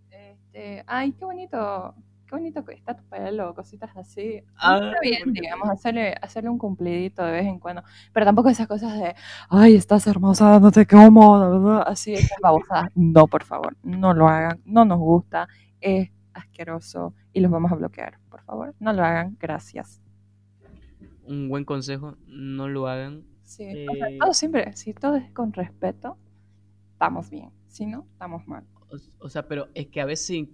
este, ay, qué bonito, qué bonito que está tu pelo, cositas así. Ah, está bien, digamos, hacerle, hacerle un cumplidito de vez en cuando. Pero tampoco esas cosas de, ay, estás hermosa, no te como, la verdad", así, esas babosadas. No, por favor, no lo hagan, no nos gusta, es asqueroso y los vamos a bloquear. Por favor, no lo hagan, gracias. Un buen consejo, no lo hagan. Sí, o sea, Eh, todo siempre, si todo es con respeto, estamos bien. Si no, estamos mal. O, o sea, pero es que a veces,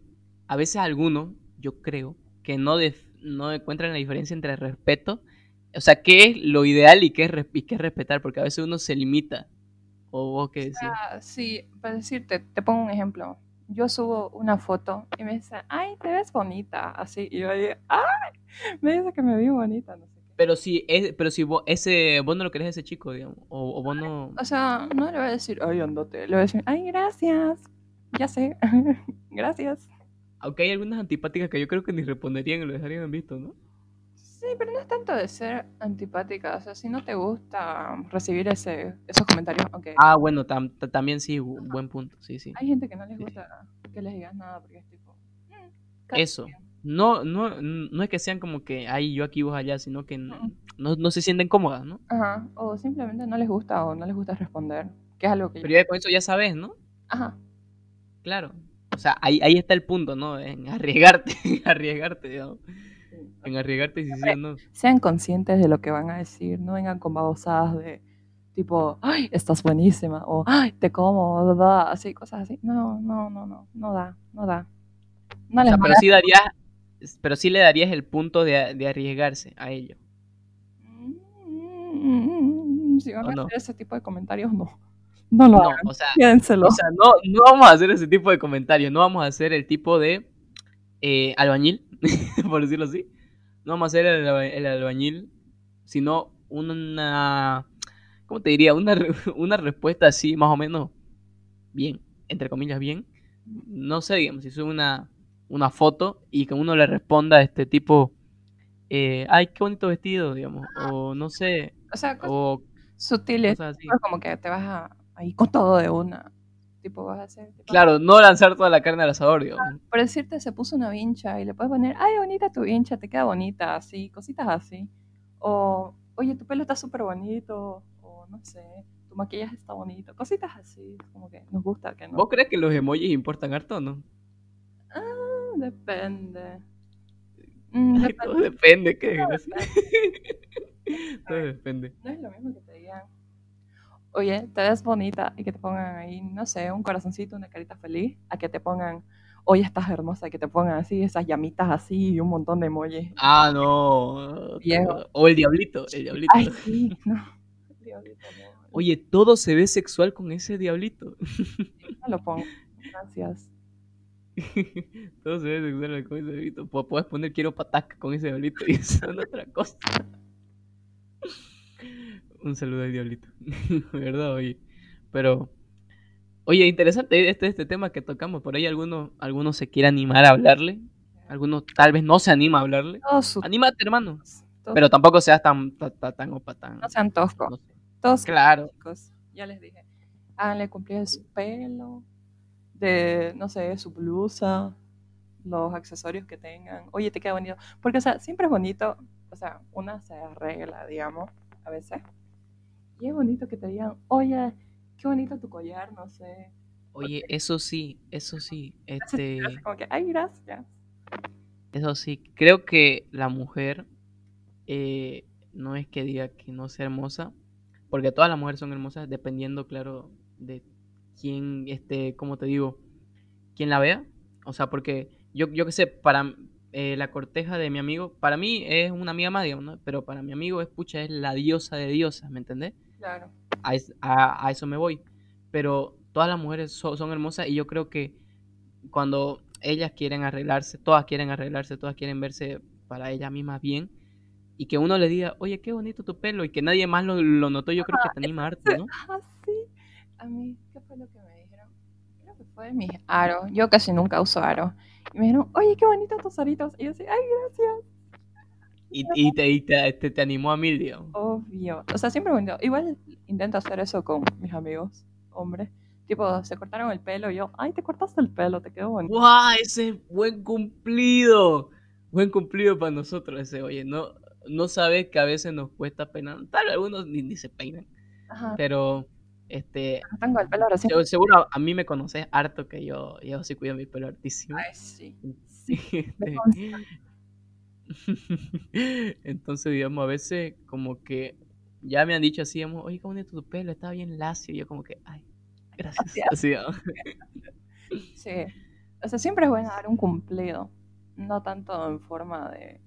a veces algunos, yo creo, que no, def- no encuentran la diferencia entre respeto, o sea, qué es lo ideal y qué es, y qué es respetar, porque a veces uno se limita. ¿O vos qué decís? Ah, sí, para decirte, te pongo un ejemplo. Yo subo una foto y me dice, ay, te ves bonita, así. Y yo digo, ay, me dice que me vi bonita, no sé qué. Pero si, es, pero si vos, ese, vos no lo querés a ese chico, digamos, o, o vos no... O sea, no le voy a decir, ay, andate. Le voy a decir, ay, gracias. Ya sé, [LAUGHS] gracias. Aunque hay algunas antipáticas que yo creo que ni responderían y lo dejarían en visto, ¿no? Sí, pero no es tanto de ser antipática. O sea, si no te gusta recibir ese, esos comentarios, aunque Ah, bueno, tam- ta- también sí, bu- buen punto, sí, sí. hay gente que no les sí. gusta que les digas nada porque es tipo, "Mm, Eso. quien". No, no, no es que sean como que, ay, yo aquí, vos allá, sino que no, Mm. no, no se sienten cómodas, ¿no? Ajá, o simplemente no les gusta o no les gusta responder, que es algo que Pero ya con eso ya sabes, ¿no? Ajá, Claro. O sea, ahí, ahí está el punto, ¿no? En arriesgarte, [LAUGHS] en arriesgarte, digamos. En arriesgarte si sí o no. sean conscientes de lo que van a decir, no vengan con babosadas de tipo, ay, estás buenísima, o ay, te como, ¿verdad? así, cosas así. No, no, no, no, no da, no da. No O sea, pero sí darías, pero sí le darías el punto de, de arriesgarse a ello. Mm, Si van ¿O a no? hacer ese tipo de comentarios, no. No lo No, hagan, o sea, quédenselo. o sea no, no vamos a hacer ese tipo de comentarios, no vamos a hacer el tipo de eh, albañil, [LAUGHS] por decirlo así. No vamos a hacer el, alba- el albañil, sino una, ¿cómo te diría? Una, [LAUGHS] una respuesta así, más o menos, bien, entre comillas, bien. No sé, digamos, si sube una, una foto y que uno le responda a este tipo, eh, ay, qué bonito vestido, digamos, o no sé, o sea, cosas o sutiles, cosas así. como que te vas a ahí con todo de una. Tipo, vas a hacer. tipo, Claro, no lanzar toda la carne al asador, digamos. Por decirte, se puso una vincha y le puedes poner, ay, bonita tu vincha, te queda bonita, así, cositas así. O, oye, tu pelo está súper bonito, o no sé, tu maquillaje está bonito, cositas así, como que nos gusta que no. ¿Vos crees que los emojis importan harto o no? Ah, depende. Mm, Ay, todo depende. depende, qué depende. [LAUGHS] Todo depende. No es lo mismo que te digan, oye, te ves bonita y que te pongan ahí, no sé, un corazoncito, una carita feliz, a que te pongan, oye, estás hermosa, y que te pongan así, esas llamitas así y un montón de emojis. Ah, no. Viejo. O el diablito, el diablito. Ay, sí, no. [LAUGHS] Diosito, no. Oye, todo se ve sexual con ese diablito. No lo pongo. Gracias. [LAUGHS] todo se ve sexual con ese diablito. Pu- Puedes poner quiero pataca con ese diablito y eso es otra cosa. Un saludo al diablito. [LAUGHS] ¿Verdad, oye? Pero, oye, interesante este, este tema que tocamos. Por ahí alguno, alguno se quiere animar a hablarle. Alguno tal vez no se anima a hablarle. Sus Anímate, hermano. todos- Pero tampoco seas tan, tan, tan, opa, tan. no sean toscos. no sé. Todos Claro. chicos. Ya les dije. Háganle cumplir su pelo, de, no sé, su blusa, los accesorios que tengan. Oye, te queda bonito. Porque, o sea, siempre es bonito. O sea, una se arregla, digamos, a veces. Es bonito que te digan, oye, qué bonito tu collar, no sé. Oye, eso sí, eso sí, [LAUGHS] este, como que, ay, gracias. eso sí, creo que la mujer eh, no es que diga que no sea hermosa, porque todas las mujeres son hermosas, dependiendo, claro, de quién, este, como te digo, quién la vea. O sea, porque yo, yo qué sé, para eh, la corteja de mi amigo, para mí es una amiga más, digamos, ¿no? Pero para mi amigo es, pucha, es la diosa de diosas, ¿me entendés? Claro. a, es- a- a eso me voy. Pero todas las mujeres so- son hermosas y yo creo que cuando ellas quieren arreglarse, todas quieren arreglarse, todas quieren verse para ellas mismas bien, y que uno le diga, oye, qué bonito tu pelo, y que nadie más lo, lo notó, yo creo que te anima harto, ¿no? [LAUGHS] Ah, sí. A mí, ¿qué fue lo que me dijeron? Creo que fue mis aros. Yo casi nunca uso aros. Y me dijeron, oye, qué bonitos tus aritos. Y yo así, ay, gracias. Y, y, te, y te, te, te animó a mil, digamos. Obvio. O sea, siempre bonito. Igual intento hacer eso con mis amigos, hombres. Tipo, se cortaron el pelo y yo, ay, te cortaste el pelo, te quedó bonito. ¡Guau! Ese es buen cumplido. Buen cumplido para nosotros ese. Oye, no, no sabes que a veces nos cuesta peinar. Tal vez algunos ni, ni se peinan. Ajá. Pero, este, Tengo el pelo se- seguro a mí me conoces harto que yo, yo sí cuido mi pelo hartísimo. Ay, sí. [LAUGHS] Este, me consta. [LAUGHS] Entonces, digamos, a veces como que ya me han dicho así, digamos, oye, qué bonito tu pelo, está bien lacio. Y yo como que, ay, gracias. Así. Sí. O sea, siempre es bueno dar un cumplido. No tanto en forma de.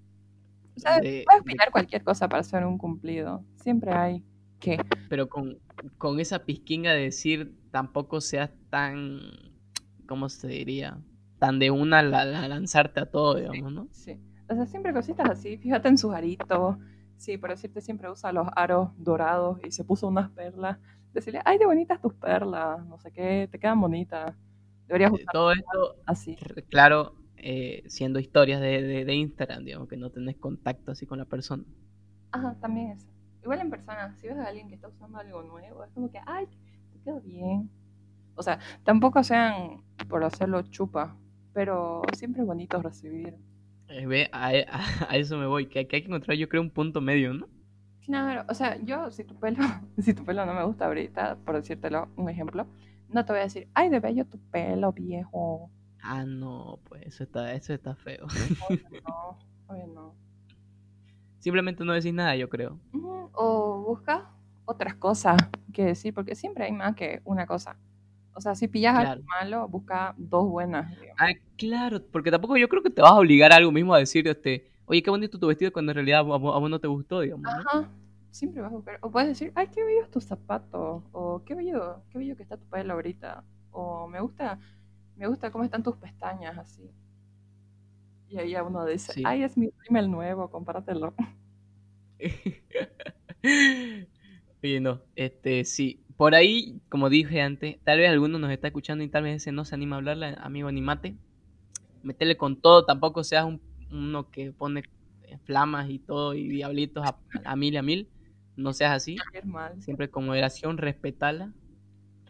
O sea, De- puedes de- opinar cualquier cosa para hacer un cumplido. Siempre hay que. pero con, con esa pizquinga de decir, tampoco seas tan, ¿cómo se diría? Tan de una la, la- lanzarte a todo, digamos, ¿no? Sí. O sea, siempre cositas así. Fíjate en sus aritos. Sí, por decirte, siempre usa los aros dorados y se puso unas perlas. Decirle, ay, de bonitas tus perlas. No sé qué, te quedan bonitas. Deberías Eh, usar Todo esto, así. claro, eh, siendo historias de, de, de Instagram, digamos, que no tenés contacto así con la persona. Ajá, también eso. Igual en persona, si ves a alguien que está usando algo nuevo, es como que, ay, te quedó bien. O sea, tampoco sean por hacerlo chupa, pero siempre es bonito recibir. Eh, ve, a, e- a- [LAUGHS] a eso me voy, que, que hay que encontrar, yo creo, un punto medio, ¿no? Claro, o sea, yo, si tu pelo, [LAUGHS] si tu pelo no me gusta ahorita, por decírtelo un ejemplo, no te voy a decir, ay, de bello tu pelo, viejo. Ah, no, pues eso está, eso está feo. Obvio no, [LAUGHS] obvio no. Simplemente no decís nada, yo creo. O busca otras cosas que decir, porque siempre hay más que una cosa. O sea, si pillas Claro. algo malo, busca dos buenas. digamos. Ah, claro, porque tampoco yo creo que te vas a obligar a algo mismo a decir, este, oye, qué bonito tu vestido cuando en realidad a, vos- a vos no te gustó, digamos, ¿no? Ajá, siempre vas a buscar. O puedes decir, ay, qué bellos tus zapatos. O qué bello, qué bello que está tu pelo ahorita. O me gusta, me gusta cómo están tus pestañas así. Y ahí a uno dice, Sí. ay, es mi rímel nuevo, compártelo. [LAUGHS] Oye, no, este, sí, por ahí, como dije antes, tal vez alguno nos está escuchando y tal vez ese no se anima a hablarle, amigo, animate, metele con todo, tampoco seas un, uno que pone flamas y todo y diablitos a, a mil y a mil, no seas así, siempre con moderación, respetala,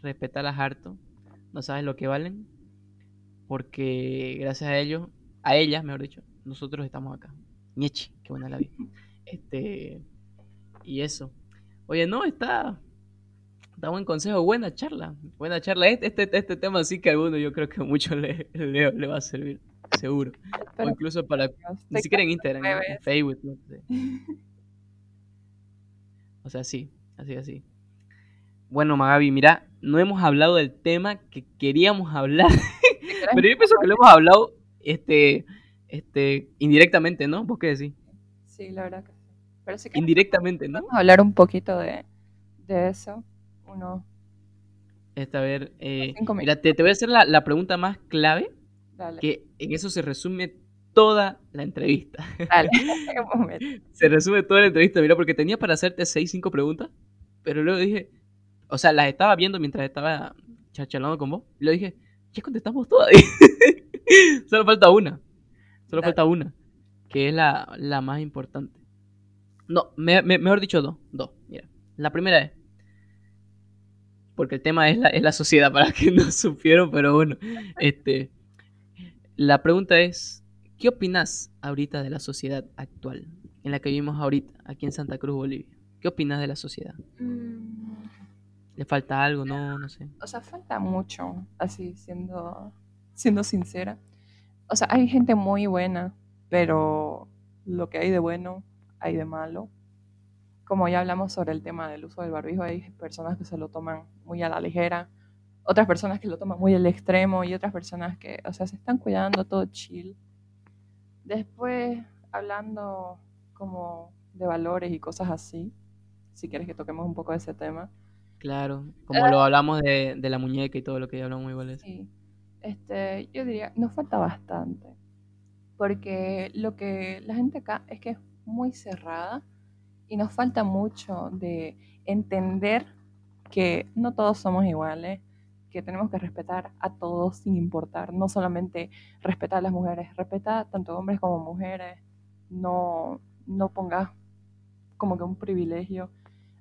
respetalas harto, no sabes lo que valen, porque gracias a ellos, a ellas, mejor dicho, nosotros estamos acá. Ñechi, qué buena la vida. Este, y eso. Oye, no, está, está buen consejo, buena charla, buena charla. Este, este, este tema sí que a alguno yo creo que [LAUGHS] mucho le, le, le va a servir, seguro. O incluso para, ni siquiera en Instagram, en. Facebook, no sé. [LAUGHS] O sea, sí, así, así. Bueno, Magabi, mira, no hemos hablado del tema que queríamos hablar, [LAUGHS] pero yo pienso que lo hemos hablado, este, este, indirectamente, ¿no? ¿Vos qué decís? Sí, la verdad que sí. Pero Indirectamente, ¿no? vamos a hablar un poquito de, de eso. Uno, Este, a ver, eh, mira, te, te voy a hacer la, la pregunta más clave, dale, que en eso se resume toda la entrevista. dale. [LAUGHS] [LAUGHS] un momento. Se resume toda la entrevista, mira, porque tenía para hacerte seis, cinco preguntas, pero luego dije, o sea, las estaba viendo mientras estaba chachalando con vos, y luego dije, ya contestamos todas. [LAUGHS] Solo falta una, solo Dale. falta una, que es la, la más importante. No, me- me- mejor dicho dos, dos, mira. La primera es, porque el tema es la, es la sociedad, para que no [LAUGHS] supieron, pero bueno, este, la pregunta es, ¿qué opinas ahorita de la sociedad actual en la que vivimos ahorita, aquí en Santa Cruz, Bolivia? ¿Qué opinas de la sociedad? Mm, ¿Le falta algo? No, no sé. O sea, falta mucho, así siendo, siendo sincera. O sea, hay gente muy buena, pero lo que hay de bueno, hay de malo. Como ya hablamos sobre el tema del uso del barbijo, hay personas que se lo toman muy a la ligera, otras personas que lo toman muy al extremo y otras personas que, o sea, se están cuidando todo chill. Después, hablando como de valores y cosas así, si quieres que toquemos un poco de ese tema. Claro, como lo hablamos de, de la muñeca y todo lo que ya hablamos igual. Sí, este, yo diría, nos falta bastante, porque lo que la gente acá es que es muy cerrada y nos falta mucho de entender que no todos somos iguales, que tenemos que respetar a todos sin importar, no solamente respetar a las mujeres, respetar tanto hombres como mujeres, no, no pongas como que un privilegio.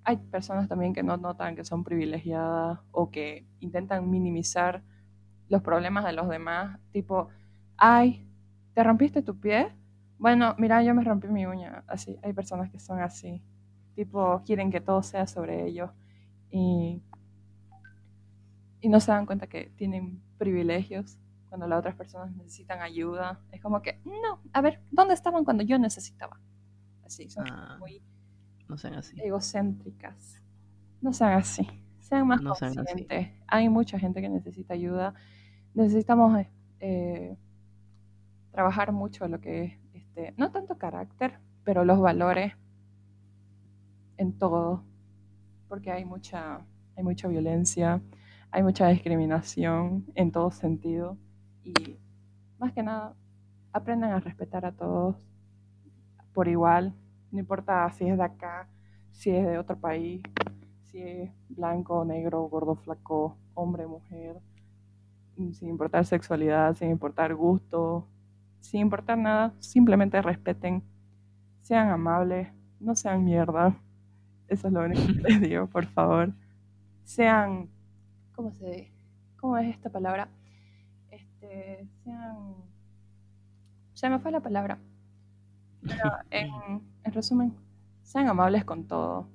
Hay personas también que no notan que son privilegiadas o que intentan minimizar los problemas de los demás, tipo, ay, ¿te rompiste tu pie? Bueno, mira, yo me rompí mi uña. Así, hay personas que son así. Tipo, quieren que todo sea sobre ellos. Y, y no se dan cuenta que tienen privilegios cuando las otras personas necesitan ayuda. Es como que, no, a ver, ¿dónde estaban cuando yo necesitaba? Así, son Ah, muy no sean así. egocéntricas. No sean así. Sean más No sean así. conscientes. Hay mucha gente que necesita ayuda. Necesitamos eh, trabajar mucho lo que es, este, no tanto carácter, pero los valores en todo. Porque hay mucha, hay mucha violencia, hay mucha discriminación en todo sentido. Y más que nada, aprendan a respetar a todos por igual. No importa si es de acá, si es de otro país, si es blanco, negro, gordo, flaco, hombre, mujer, sin importar sexualidad, sin importar gusto, sin importar nada, simplemente respeten, sean amables, no sean mierda. Eso es lo único que les [LAUGHS] digo, por favor. Sean, ¿cómo se cómo es esta palabra? Este, sean se me fue la palabra. Pero [LAUGHS] en, en resumen, sean amables con todo.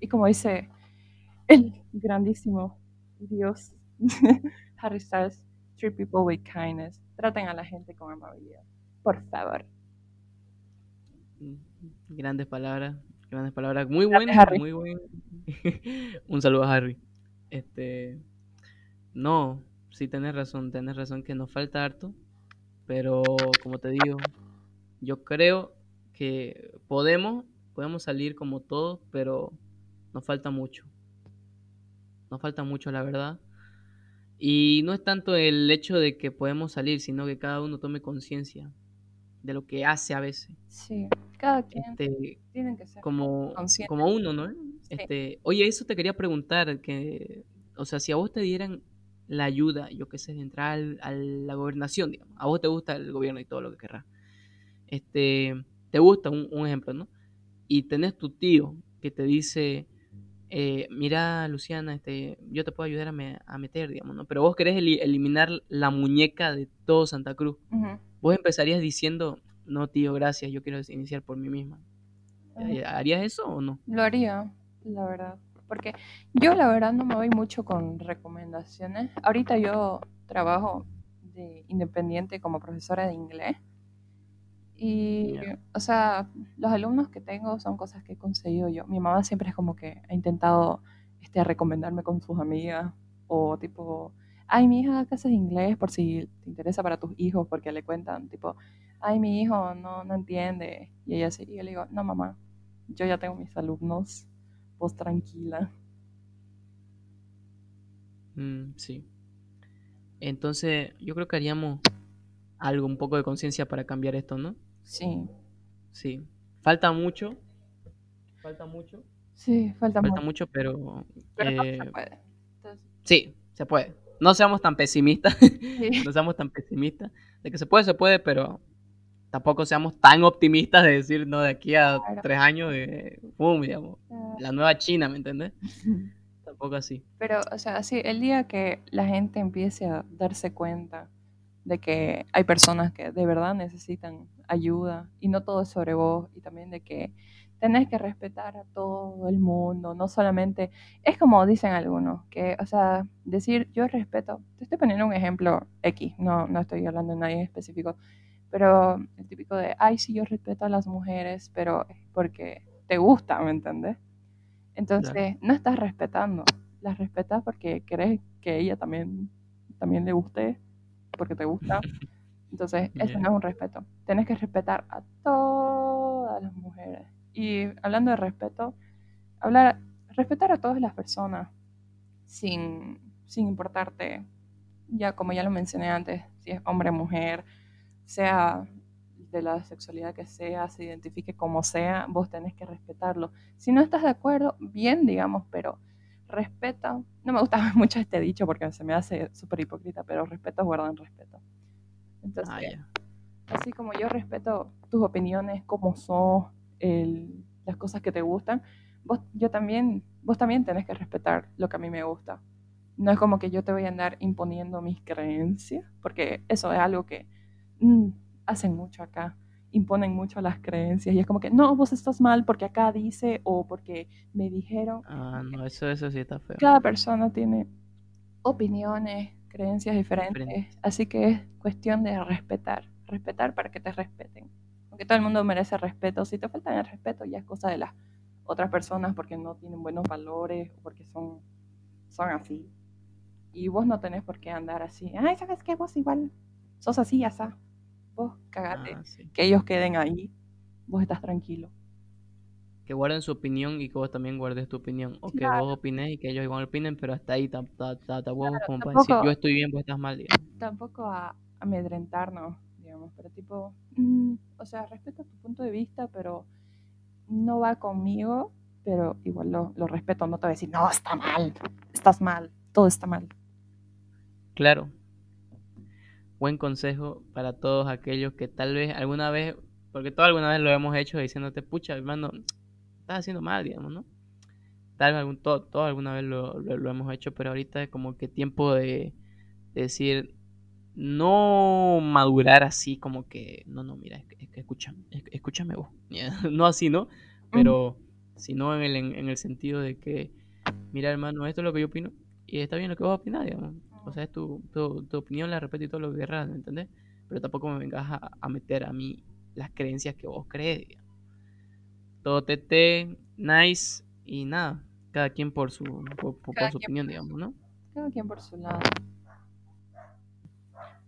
Y como dice el grandísimo Dios [LAUGHS] Harry Styles, treat people with kindness. Traten a la gente con amabilidad. Por favor. Mm, Grandes palabras, grandes palabras. Muy buenas, Harry. muy buen. [LAUGHS] Un saludo a Harry. Este, no, sí tenés razón, tenés razón que nos falta harto, pero como te digo, yo creo que podemos, podemos salir como todos, pero nos falta mucho. Nos falta mucho, la verdad. Y no es tanto el hecho de que podemos salir, sino que cada uno tome conciencia de lo que hace a veces. Sí, cada quien Este, tiene que ser como, consciente. como uno, ¿no? Sí. Este, oye, eso te quería preguntar, que, o sea, si a vos te dieran la ayuda, yo qué sé, de entrar al- a la gobernación, digamos, a vos te gusta el gobierno y todo lo que querrás, este, te gusta, un, un ejemplo, ¿no? Y tenés tu tío que te dice, eh, mira, Luciana, este, yo te puedo ayudar a, me- a meter, digamos, ¿no? Pero vos querés eli- eliminar la muñeca de todo Santa Cruz. Vos empezarías diciendo, no, tío, gracias, yo quiero iniciar por mí misma. Eh, ¿Harías eso o no? Lo haría, la verdad. Porque yo la verdad no me voy mucho con recomendaciones. Ahorita yo trabajo de independiente como profesora de inglés. Y, Ya. o sea, los alumnos que tengo son cosas que he conseguido yo. Mi mamá siempre es como que ha intentado este, recomendarme con sus amigas. O tipo, ay, mi hija de inglés por si te interesa para tus hijos, porque le cuentan, tipo, ay, mi hijo no, no entiende. Y ella sí, y yo le digo, no, mamá, yo ya tengo mis alumnos, vos tranquila. Mm, sí. Entonces, yo creo que haríamos algo, un poco de conciencia para cambiar esto, ¿no? Sí, Sí. Falta mucho. Falta mucho. sí, falta, Falta mucho, mucho, pero pero todo eh, se puede. Entonces, sí, se puede. No seamos tan pesimistas. sí, [LAUGHS] no seamos tan pesimistas. De que se puede, se puede, pero tampoco seamos tan optimistas de decir, no, de aquí a Claro. tres años, boom, digamos, la nueva China, ¿me entendés? [LAUGHS] Tampoco así. Pero, o sea, sí, el día que la gente empiece a darse cuenta de que hay personas que de verdad necesitan ayuda y no todo es sobre vos y también de que tenés que respetar a todo el mundo, no solamente, es como dicen algunos, que, o sea, decir yo respeto, te estoy poniendo un ejemplo X, no, no estoy hablando de nadie en específico, pero el típico de, ay, sí, yo respeto a las mujeres, pero es porque te gusta, ¿me entendés? Entonces, no estás respetando, las respetas porque querés que ella también, también le guste, porque te gusta. [LAUGHS] Entonces, eso no es un respeto. Tienes que respetar a todas las mujeres. Y hablando de respeto, hablar, respetar a todas las personas sin, sin importarte, ya como ya lo mencioné antes, si es hombre o mujer, sea de la sexualidad que sea, se identifique como sea, vos tenés que respetarlo. Si no estás de acuerdo, bien, digamos, pero respeta. No me gusta [LAUGHS] mucho este dicho porque se me hace súper hipócrita, pero respeto guardan respeto. Entonces, Ah, así como yo respeto tus opiniones, como sos, el- las cosas que te gustan, vos, yo también, vos también tenés que respetar lo que a mí me gusta. No es como que yo te voy a andar imponiendo mis creencias, porque eso es algo que mm, hacen mucho acá, imponen mucho las creencias y es como que, no, vos estás mal porque acá dice o porque me dijeron. Ah, no, eso, eso sí está feo. Cada persona tiene opiniones, creencias diferentes, Diferentes. así que es cuestión de respetar, respetar para que te respeten. Porque todo el mundo merece respeto. Si te faltan el respeto, ya es cosa de las otras personas porque no tienen buenos valores o porque son, son así. Y vos no tenés por qué andar así. Ay, ¿sabes qué? Vos igual sos así, asá. Vos cagate. Ah, sí. Que ellos queden ahí. Vos estás tranquilo. Que guarden su opinión y que vos también guardes tu opinión. O que Claro. vos opines y que ellos igual opinen, pero hasta ahí ta- ta- ta- huevos como para tampoco- decir yo estoy bien, vos estás mal. digamos. tampoco a amedrentarnos, digamos, pero tipo, mm, o sea, respeto tu punto de vista, pero no va conmigo, pero igual lo, lo respeto, no te voy a decir, no, está mal, estás mal, todo está mal. Claro. Buen consejo para todos aquellos que tal vez alguna vez, porque todos alguna vez lo hemos hecho diciéndote, pucha, hermano, estás haciendo mal, digamos, ¿no? Tal vez algún, todo, alguna vez lo, lo- lo hemos hecho, pero ahorita es como que tiempo de, de decir, no madurar así como que, no, no, mira, es que, es que escúchame, escúchame vos. [LAUGHS] no así, ¿no? Pero sino en el, en, el sentido de que, mira, hermano, esto es lo que yo opino y está bien lo que vos opinás, digamos. O sea, es tu, tu, tu opinión, la respeto y todo lo que querrás, ¿me entendés? Pero tampoco me vengas a, a meter a mí las creencias que vos crees, digamos. Todo TT, nice y nada. Cada quien por su, por, por- por Cada su opinión, por digamos, ¿no? Cada quien por su lado.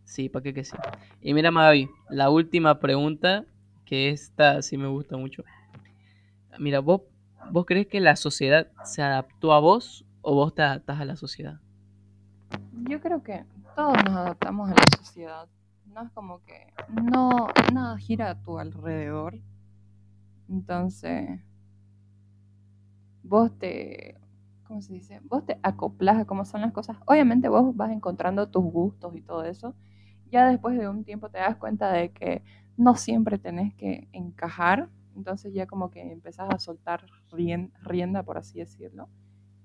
Sí, para qué que sí. Y mira, Mavi, la última pregunta, que esta sí me gusta mucho. Mira, ¿vos, ¿vos crees que la sociedad se adaptó a vos o vos te adaptás a la sociedad? Yo creo que todos nos adaptamos a la sociedad. No es como que no nada gira a tu alrededor. Entonces, vos te, ¿cómo se dice? Vos te acoplas a cómo son las cosas. Obviamente vos vas encontrando tus gustos y todo eso. Ya después de un tiempo te das cuenta de que no siempre tenés que encajar. Entonces ya como que empezás a soltar rien- rienda, por así decirlo.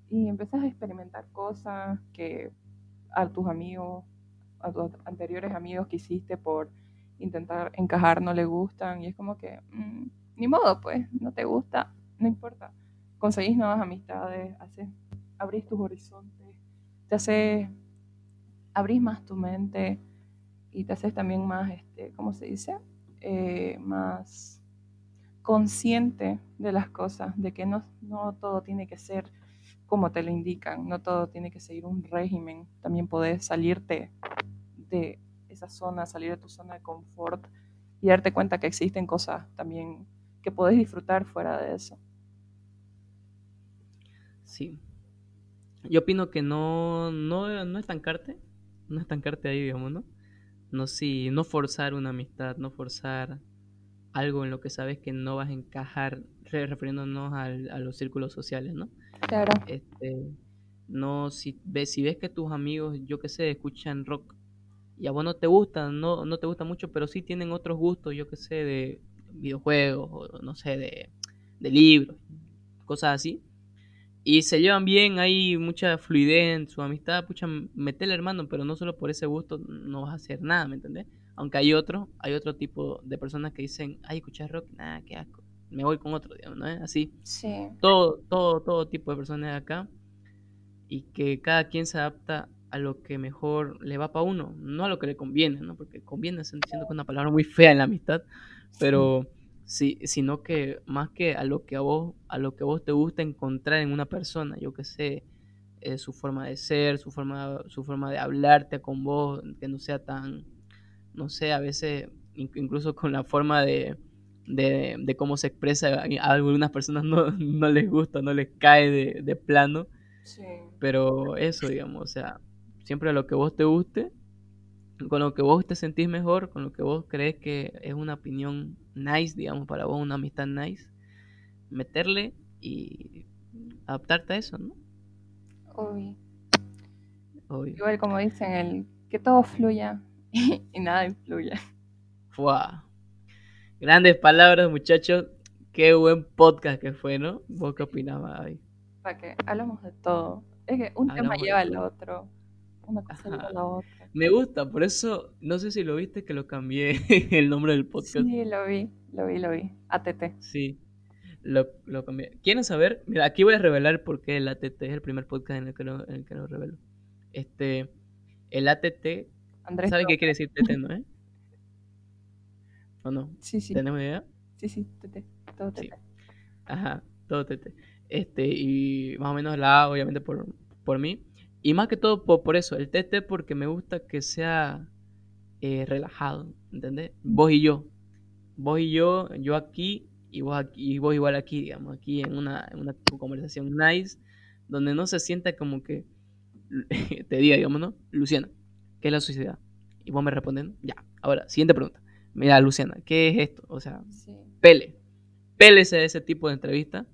Y empezás a experimentar cosas que a tus amigos, a tus anteriores amigos que hiciste por intentar encajar no le gustan y es como que mm, ni modo pues, no te gusta, no importa. Conseguís nuevas amistades, haces, abrís tus horizontes, te haces, abrís más tu mente y te haces también más, este, ¿cómo se dice? Eh, más consciente de las cosas, de que no, no todo tiene que ser como te lo indican, no todo tiene que seguir un régimen, también podés salirte de esa zona, salir de tu zona de confort y darte cuenta que existen cosas también que podés disfrutar fuera de eso. Sí. Yo opino que no, no, no estancarte, no estancarte ahí, digamos, ¿no? No, sí, no forzar una amistad, no forzar algo en lo que sabes que no vas a encajar, re- refiriéndonos al- a los círculos sociales, ¿no? Claro, Este, no, si ves, si ves que tus amigos, yo qué sé, escuchan rock y a vos no te gusta, no, no te gusta mucho, pero sí tienen otros gustos, yo qué sé, de videojuegos o no sé, de, de libros, cosas así. Y se llevan bien, hay mucha fluidez en su amistad, pucha, metele hermano, pero no solo por ese gusto no vas a hacer nada, ¿me entendés? Aunque hay otro, hay otro tipo de personas que dicen, ay, escuchar rock, nada, qué asco, me voy con otro, digamos, ¿no así? sí, todo, todo, todo tipo de personas acá y que cada quien se adapta a lo que mejor le va para uno, no a lo que le conviene, ¿no? Porque conviene es una palabra muy fea en la amistad, pero sí, sino que más que a lo que a vos, a lo que a vos te gusta encontrar en una persona, yo que sé, eh, su forma de ser, su forma, su forma de hablarte con vos, que no sea tan, no sé, a veces in- incluso con la forma de, de, de cómo se expresa, a algunas personas no, [LAUGHS] no les gusta, no les cae de, de plano, sí. pero eso, digamos, o sea, siempre a lo que vos te guste, con lo que vos te sentís mejor, con lo que vos crees que es una opinión nice, digamos, para vos, una amistad nice, meterle y adaptarte a eso, ¿no? Uy, Obvio. igual como dicen, el que todo fluya [LAUGHS] y nada influya. Fua. Grandes palabras, muchachos. Qué buen podcast que fue, ¿no? ¿Vos qué opinabas, Abby? Para que hablamos de todo. Es que un tema Hablamos lleva al otro. Una cosa lleva a la otra. Me gusta, por eso, no sé si lo viste que lo cambié [LAUGHS] el nombre del podcast. Sí, lo vi, lo vi, lo vi. ATT. Sí, lo, lo cambié. ¿Quieren saber? Mira, aquí voy a revelar por qué el ATT es el primer podcast en el que lo, en el que lo revelo. Este, el ATT, Andrés. ¿saben qué quiere decir TT, no? Eh? ¿O no? Sí, sí. ¿Tenemos idea? Sí, sí, TT. Todo TT. Sí. Ajá, todo TT. Este, y más o menos la A, obviamente, por, por mí. Y más que todo por, por eso, el TT porque me gusta que sea eh, relajado, ¿entendés? Vos y yo. Vos y yo, yo aquí y vos aquí, y vos igual aquí, digamos, aquí en una, en una conversación nice, donde no se sienta como que [LAUGHS] te diga, digamos, ¿no? Luciana, ¿qué es la sociedad? Y vos me responden, ya. Ahora, siguiente pregunta. Mira, Luciana, ¿qué es esto? O sea, Sí. pele. Pélese de ese tipo de entrevista.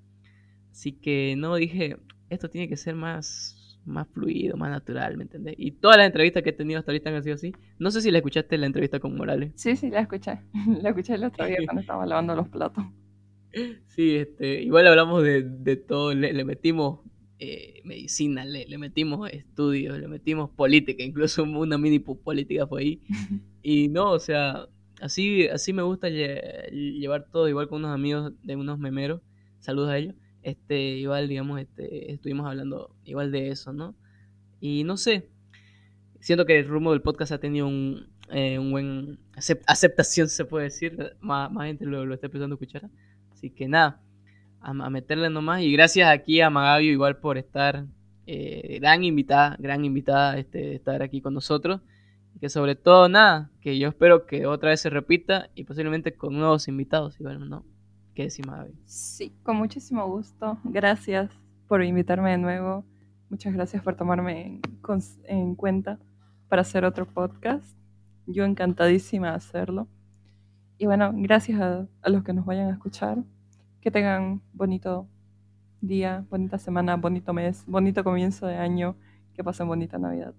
Así que no dije, esto tiene que ser más, más fluido, más natural, ¿me entendés? Y todas las entrevistas que he tenido hasta ahorita han sido así. No sé si la escuchaste la entrevista con Morales. Sí, sí, la escuché. [LAUGHS] La escuché el otro día [LAUGHS] cuando estaba lavando los platos. Sí, este, igual hablamos de, de todo, le, le metimos eh, medicina, le, le metimos estudios, le metimos política, incluso [LAUGHS] una mini política fue ahí. Y no, o sea, así, así me gusta lle- llevar todo, igual con unos amigos de unos memeros, saludos a ellos. Este, igual, digamos, este, estuvimos hablando igual de eso, ¿no? Y no sé, siento que el rumbo del podcast ha tenido un, eh, un buen acep- aceptación, se puede decir, más, más gente lo, lo está empezando a escuchar. Así que nada, a, a meterle nomás. Y gracias aquí a Magavio igual por estar, eh, gran invitada, gran invitada, este, estar aquí con nosotros. Que sobre todo nada, que yo espero que otra vez se repita y posiblemente con nuevos invitados, igual, ¿no? ¿Qué decís, Magavi? Sí, con muchísimo gusto. Gracias por invitarme de nuevo. Muchas gracias por tomarme en, cuenta para hacer otro podcast. Yo encantadísima de hacerlo. Y bueno, gracias a, a los que nos vayan a escuchar. Que tengan bonito día, bonita semana, bonito mes, bonito comienzo de año. Que pasen bonita Navidad.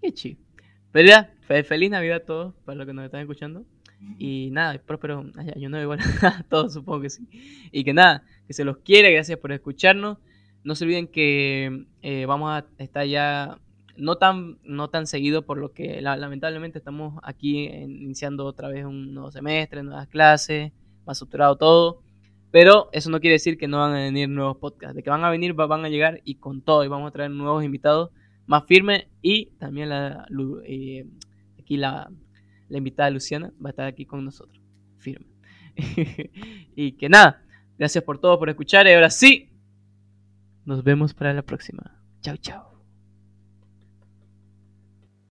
Qué chido. Pero ya, fe- feliz Navidad a todos, para los que nos están escuchando. Y nada, próspero año nuevo igual [LAUGHS] a todos, supongo que sí. Y que nada, que se los quiere, gracias por escucharnos. No se olviden que eh, vamos a estar ya no tan, no tan seguido, por lo que la- lamentablemente estamos aquí iniciando otra vez un nuevo semestre, nuevas clases, más estructurado todo. Pero eso no quiere decir que no van a venir nuevos podcasts. De que van a venir, va- van a llegar y con todo. Y vamos a traer nuevos invitados más firmes. Y también eh, aquí la, la invitada Luciana va a estar aquí con nosotros. Firme. [LAUGHS] y que nada, gracias por todo, por escuchar. Y ahora sí, nos vemos para la próxima. Chao, chao.